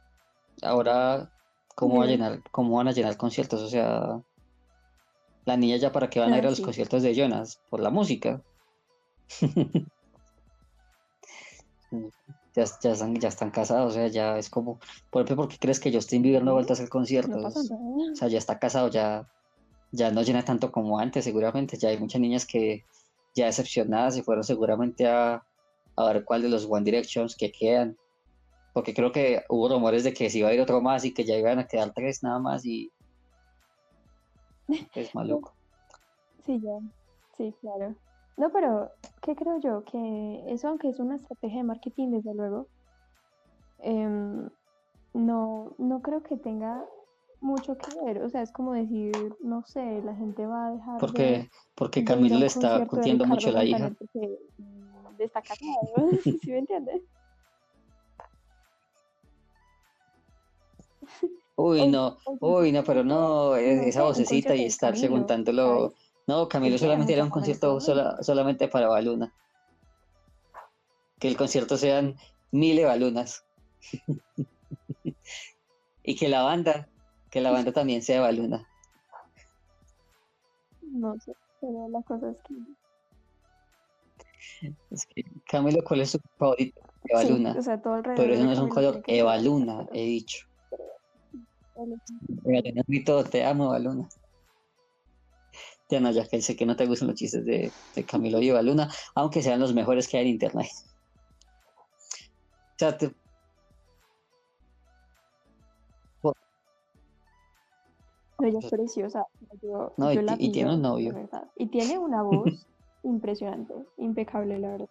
Ahora, ¿cómo va a llenar, cómo van a llenar conciertos? O sea, la niña ya para qué van a Ah, ir a los sí. conciertos de Jonas, por la música. <laughs> Ya, ya están, ya están casados, o sea, ya es como, por ejemplo, ¿por qué crees que Justin Bieber no ha vuelto a hacer conciertos? O sea, ya está casado, ya, ya no llena tanto como antes, seguramente. Ya hay muchas niñas que ya decepcionadas se fueron seguramente a, a ver cuál de los One Directions que quedan. Porque creo que hubo rumores de que se iba a ir otro más y que ya iban a quedar tres nada más y <laughs> es maluco. Sí, ya. Sí, claro. No, pero, ¿qué creo yo? Que eso, aunque es una estrategia de marketing, desde luego, em, no, no creo que tenga mucho que ver. O sea, es como decir, no sé, la gente va a dejar de, Porque, porque de ir Camilo le está curtiendo mucho la hija. Porque mm, está casado. <laughs> ¿Sí me entiendes? Uy, no, uy, no, pero no, e- no esa vocecita y de estarse. ¿sabes? No, Camilo solamente era un concierto sola- solamente para Baluna. Que el concierto sean mil Balunas. <laughs> Y que la banda, que la banda también sea Baluna. No sé, pero la cosa es que Es que, Camilo, ¿cuál es su favorito? sí, Evaluna. o sea, todo alrededor Pero eso de no es un color, Evaluna, perfecto. he dicho. Te amo, Evaluna. Ya no, ya que sé que no te gustan los chistes de, de Camilo y Evaluna, aunque sean los mejores que hay en internet. O sea, te- ella es preciosa. Yo, No, y la y tiene un novio. verdad. Y tiene una voz impresionante, impecable, la verdad.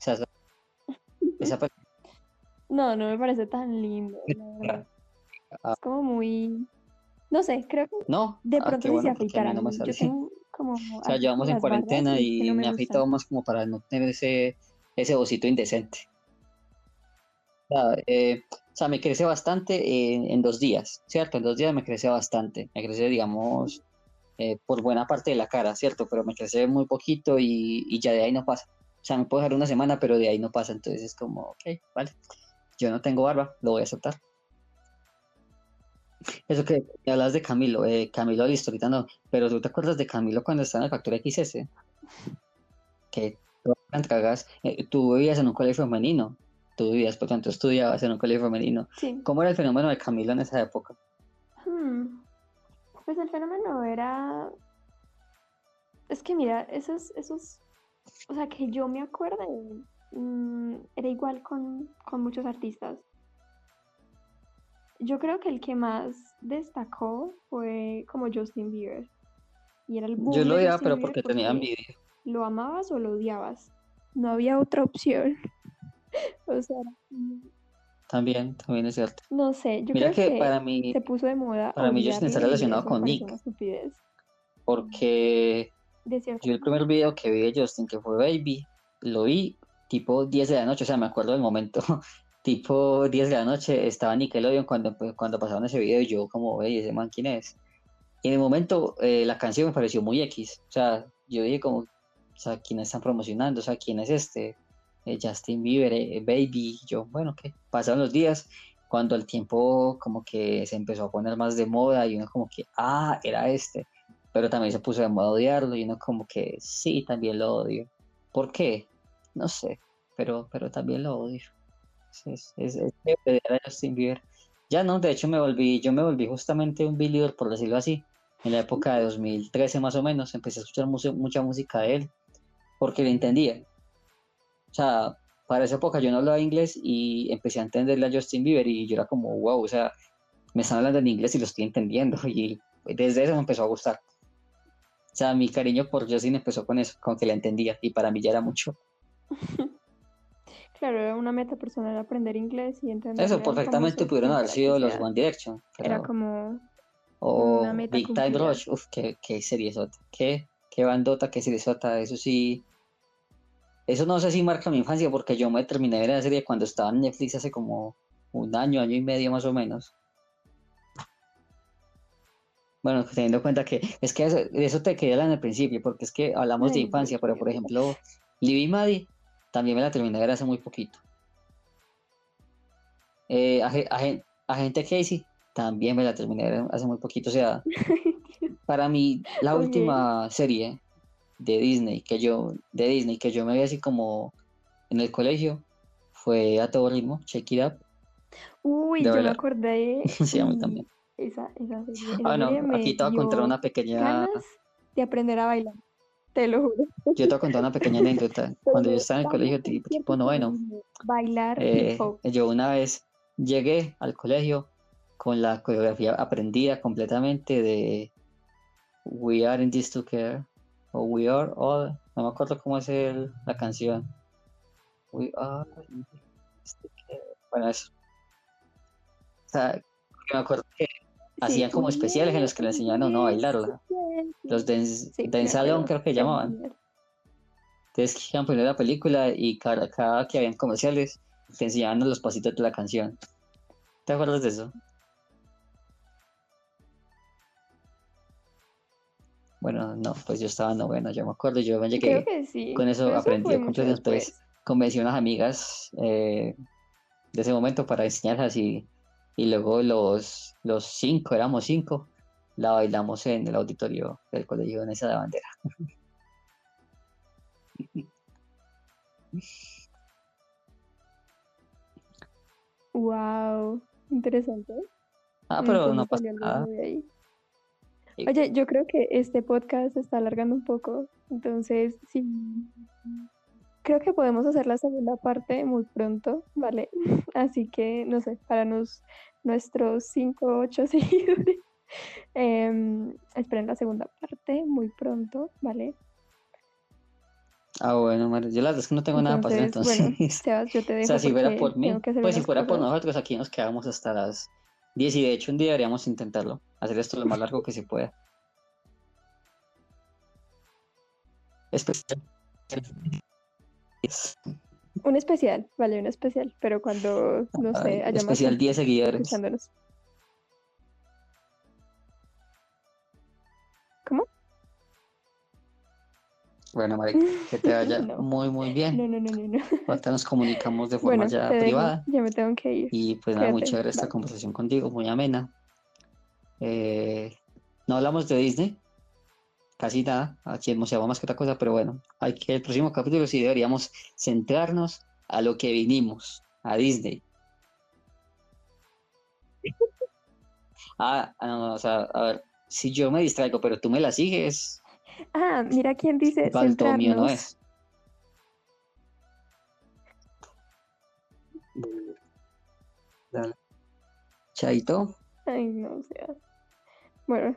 o sea, esa- esa No, no me parece tan lindo, la. <laughs> Ah. Es como muy... No sé, creo que no, de ah, pronto bueno, se porque a mí afeitaran. no Yo <laughs> tengo como... O sea, llevamos en cuarentena y no me me afeitado más como para no tener ese, ese bocito indecente. O sea, eh, o sea, me crece bastante en, en dos días, ¿cierto? En dos días me crece bastante. Me crece, digamos, eh, por buena parte de la cara, ¿cierto? Pero me crece muy poquito y, y ya de ahí no pasa. O sea, me puedo dejar una semana, pero de ahí no pasa. Entonces es como, ok, vale. Yo no tengo barba, lo voy a aceptar. Eso que hablas de Camilo, eh, Camilo listo, ahorita no, pero tú te acuerdas de Camilo cuando estaba en el Factor XS, que tú cagas, eh, tú vivías en un colegio femenino, tú vivías, por tanto estudiabas en un colegio femenino. Sí. ¿Cómo era el fenómeno de Camilo en esa época? Hmm, Pues el fenómeno era... Es que mira, esos, esos, o sea, que yo me acuerde, mm, era igual con, con muchos artistas. Yo creo que el que más destacó fue como Justin Bieber. Y era el boom Yo lo odiaba, pero Bieber porque tenía porque envidia. ¿Lo amabas o lo odiabas? No había otra opción. <laughs> O sea, También, también es cierto. no sé, yo Mira creo que que para mí, se puso de moda para mí Justin está relacionado con Nick. estupidez. porque De yo el primer video que vi de Justin, que fue Baby, lo vi tipo 10 de la noche, o sea, me acuerdo del momento, <laughs> tipo 10 de la noche, estaba Nickelodeon cuando, pues, cuando pasaron ese video y yo como, wey, ese man, ¿quién es? Y en el momento eh, la canción me pareció muy X, o sea, yo dije como, o sea, ¿quién están promocionando? O sea, ¿quién es este? Eh, Justin Bieber, eh, Baby, yo, bueno, ¿qué? Pasaron los días, cuando el tiempo como que se empezó a poner más de moda y uno como que, ah, era este, pero también se puso de moda odiarlo y uno como que, sí, también lo odio. ¿Por qué? No sé, pero, pero también lo odio. Es, es, es a Justin Bieber. Ya no, de hecho me volví, yo me volví justamente un believer, por decirlo así, en la época de 2013 más o menos, empecé a escuchar mucho- mucha música de él, porque le entendía. O sea, para esa época yo no hablaba inglés y empecé a entenderle a Justin Bieber y yo era como, wow, o sea, me están hablando en inglés y lo estoy entendiendo <laughs> y desde eso me empezó a gustar. O sea, mi cariño por Justin empezó con eso, con que le entendía y para mí ya era mucho. <laughs> Claro, era una meta personal aprender inglés y entender. Eso perfectamente pudieron haber sido los One Direction, Era como. o una meta Big Time cumplida. Rush, uf, qué, qué seriesota, qué, qué bandota, qué seriesota, eso sí, eso no sé si marca mi infancia porque yo me terminé de ver la serie cuando estaba en Netflix hace como un año, año y medio más o menos. Bueno, teniendo en cuenta que es que eso, eso te queda en el principio, porque es que hablamos de infancia, pero por ejemplo, Libby Maddie también me la terminé de ver hace muy poquito. Eh, Agen- Agente Casey también me la terminé de ver hace muy poquito. O sea, <laughs> para mí, la última serie de Disney que yo, de Disney que yo me vi así como en el colegio fue a todo ritmo, Check It Up. Uy, De yo me verdad. acordé. <laughs> Sí, a mí también. Esa, Ah, no, aquí te voy a contar dio una pequeña, de aprender a bailar. Te lo juro. yo te voy a contar una pequeña <laughs> anécdota. Cuando yo estaba en el colegio, tipo, noveno, Bailar eh, yo una vez llegué al colegio con la coreografía aprendida completamente de We Are in This Together o We Are All, no me acuerdo cómo es el- la canción. We Are in This Together. Bueno, eso. O sea, me acuerdo que hacían como especiales en los que le enseñaban a uno a bailarla. Los dance, creo que llamaban. Entonces que iban poniendo la película y cada, cada que habían comerciales te enseñaban los pasitos de la canción. ¿Te acuerdas de eso? Bueno, no, pues yo estaba en noveno, yo me acuerdo, yo me Creo llegué, que sí. con eso pero aprendí entonces después. convencí a unas amigas eh, de ese momento para enseñarlas y, y luego los, los cinco, éramos cinco, la bailamos en el auditorio del colegio en esa de bandera. Wow, interesante. Ah, pero no pasa nada. Oye, yo creo que este podcast se está alargando un poco, entonces sí, creo que podemos hacer la segunda parte muy pronto, ¿vale? <laughs> Así que, no sé, para nos, nuestros 5 o 8 seguidores, em, esperen la segunda parte muy pronto, ¿vale? Ah, bueno, yo la verdad es que no tengo nada para hacer Entonces, bueno. <laughs> Sebas, yo te O dejo sea, si fuera por mí, pues si fuera por nosotros, aquí nos quedamos hasta las 10 y de hecho un día deberíamos intentarlo, hacer esto lo más largo que se pueda. Especial. Un especial, vale, un especial, pero cuando, no sé, Ay, haya más especial gente 10 seguidores. escuchándonos. ¿Cómo? Bueno, Marica, <laughs> que te vaya No. muy, muy bien. No, no, no, no, no. Ahorita nos comunicamos de <laughs> forma Bueno, ya dejo, privada. ya me tengo que ir. Y pues nada, muy chévere esta bye. conversación contigo, muy amena. Eh, no hablamos de Disney, casi nada, aquí emocionamos más que otra cosa, pero bueno, hay que el próximo capítulo sí deberíamos centrarnos a lo que vinimos, a Disney. <laughs> Ah, ah, no, no, o sea, a ver, si yo me distraigo, pero tú me la sigues, Ah, mira quién dice falto mío no es. Dale. Chaito. Ay, no, o sea. Bueno,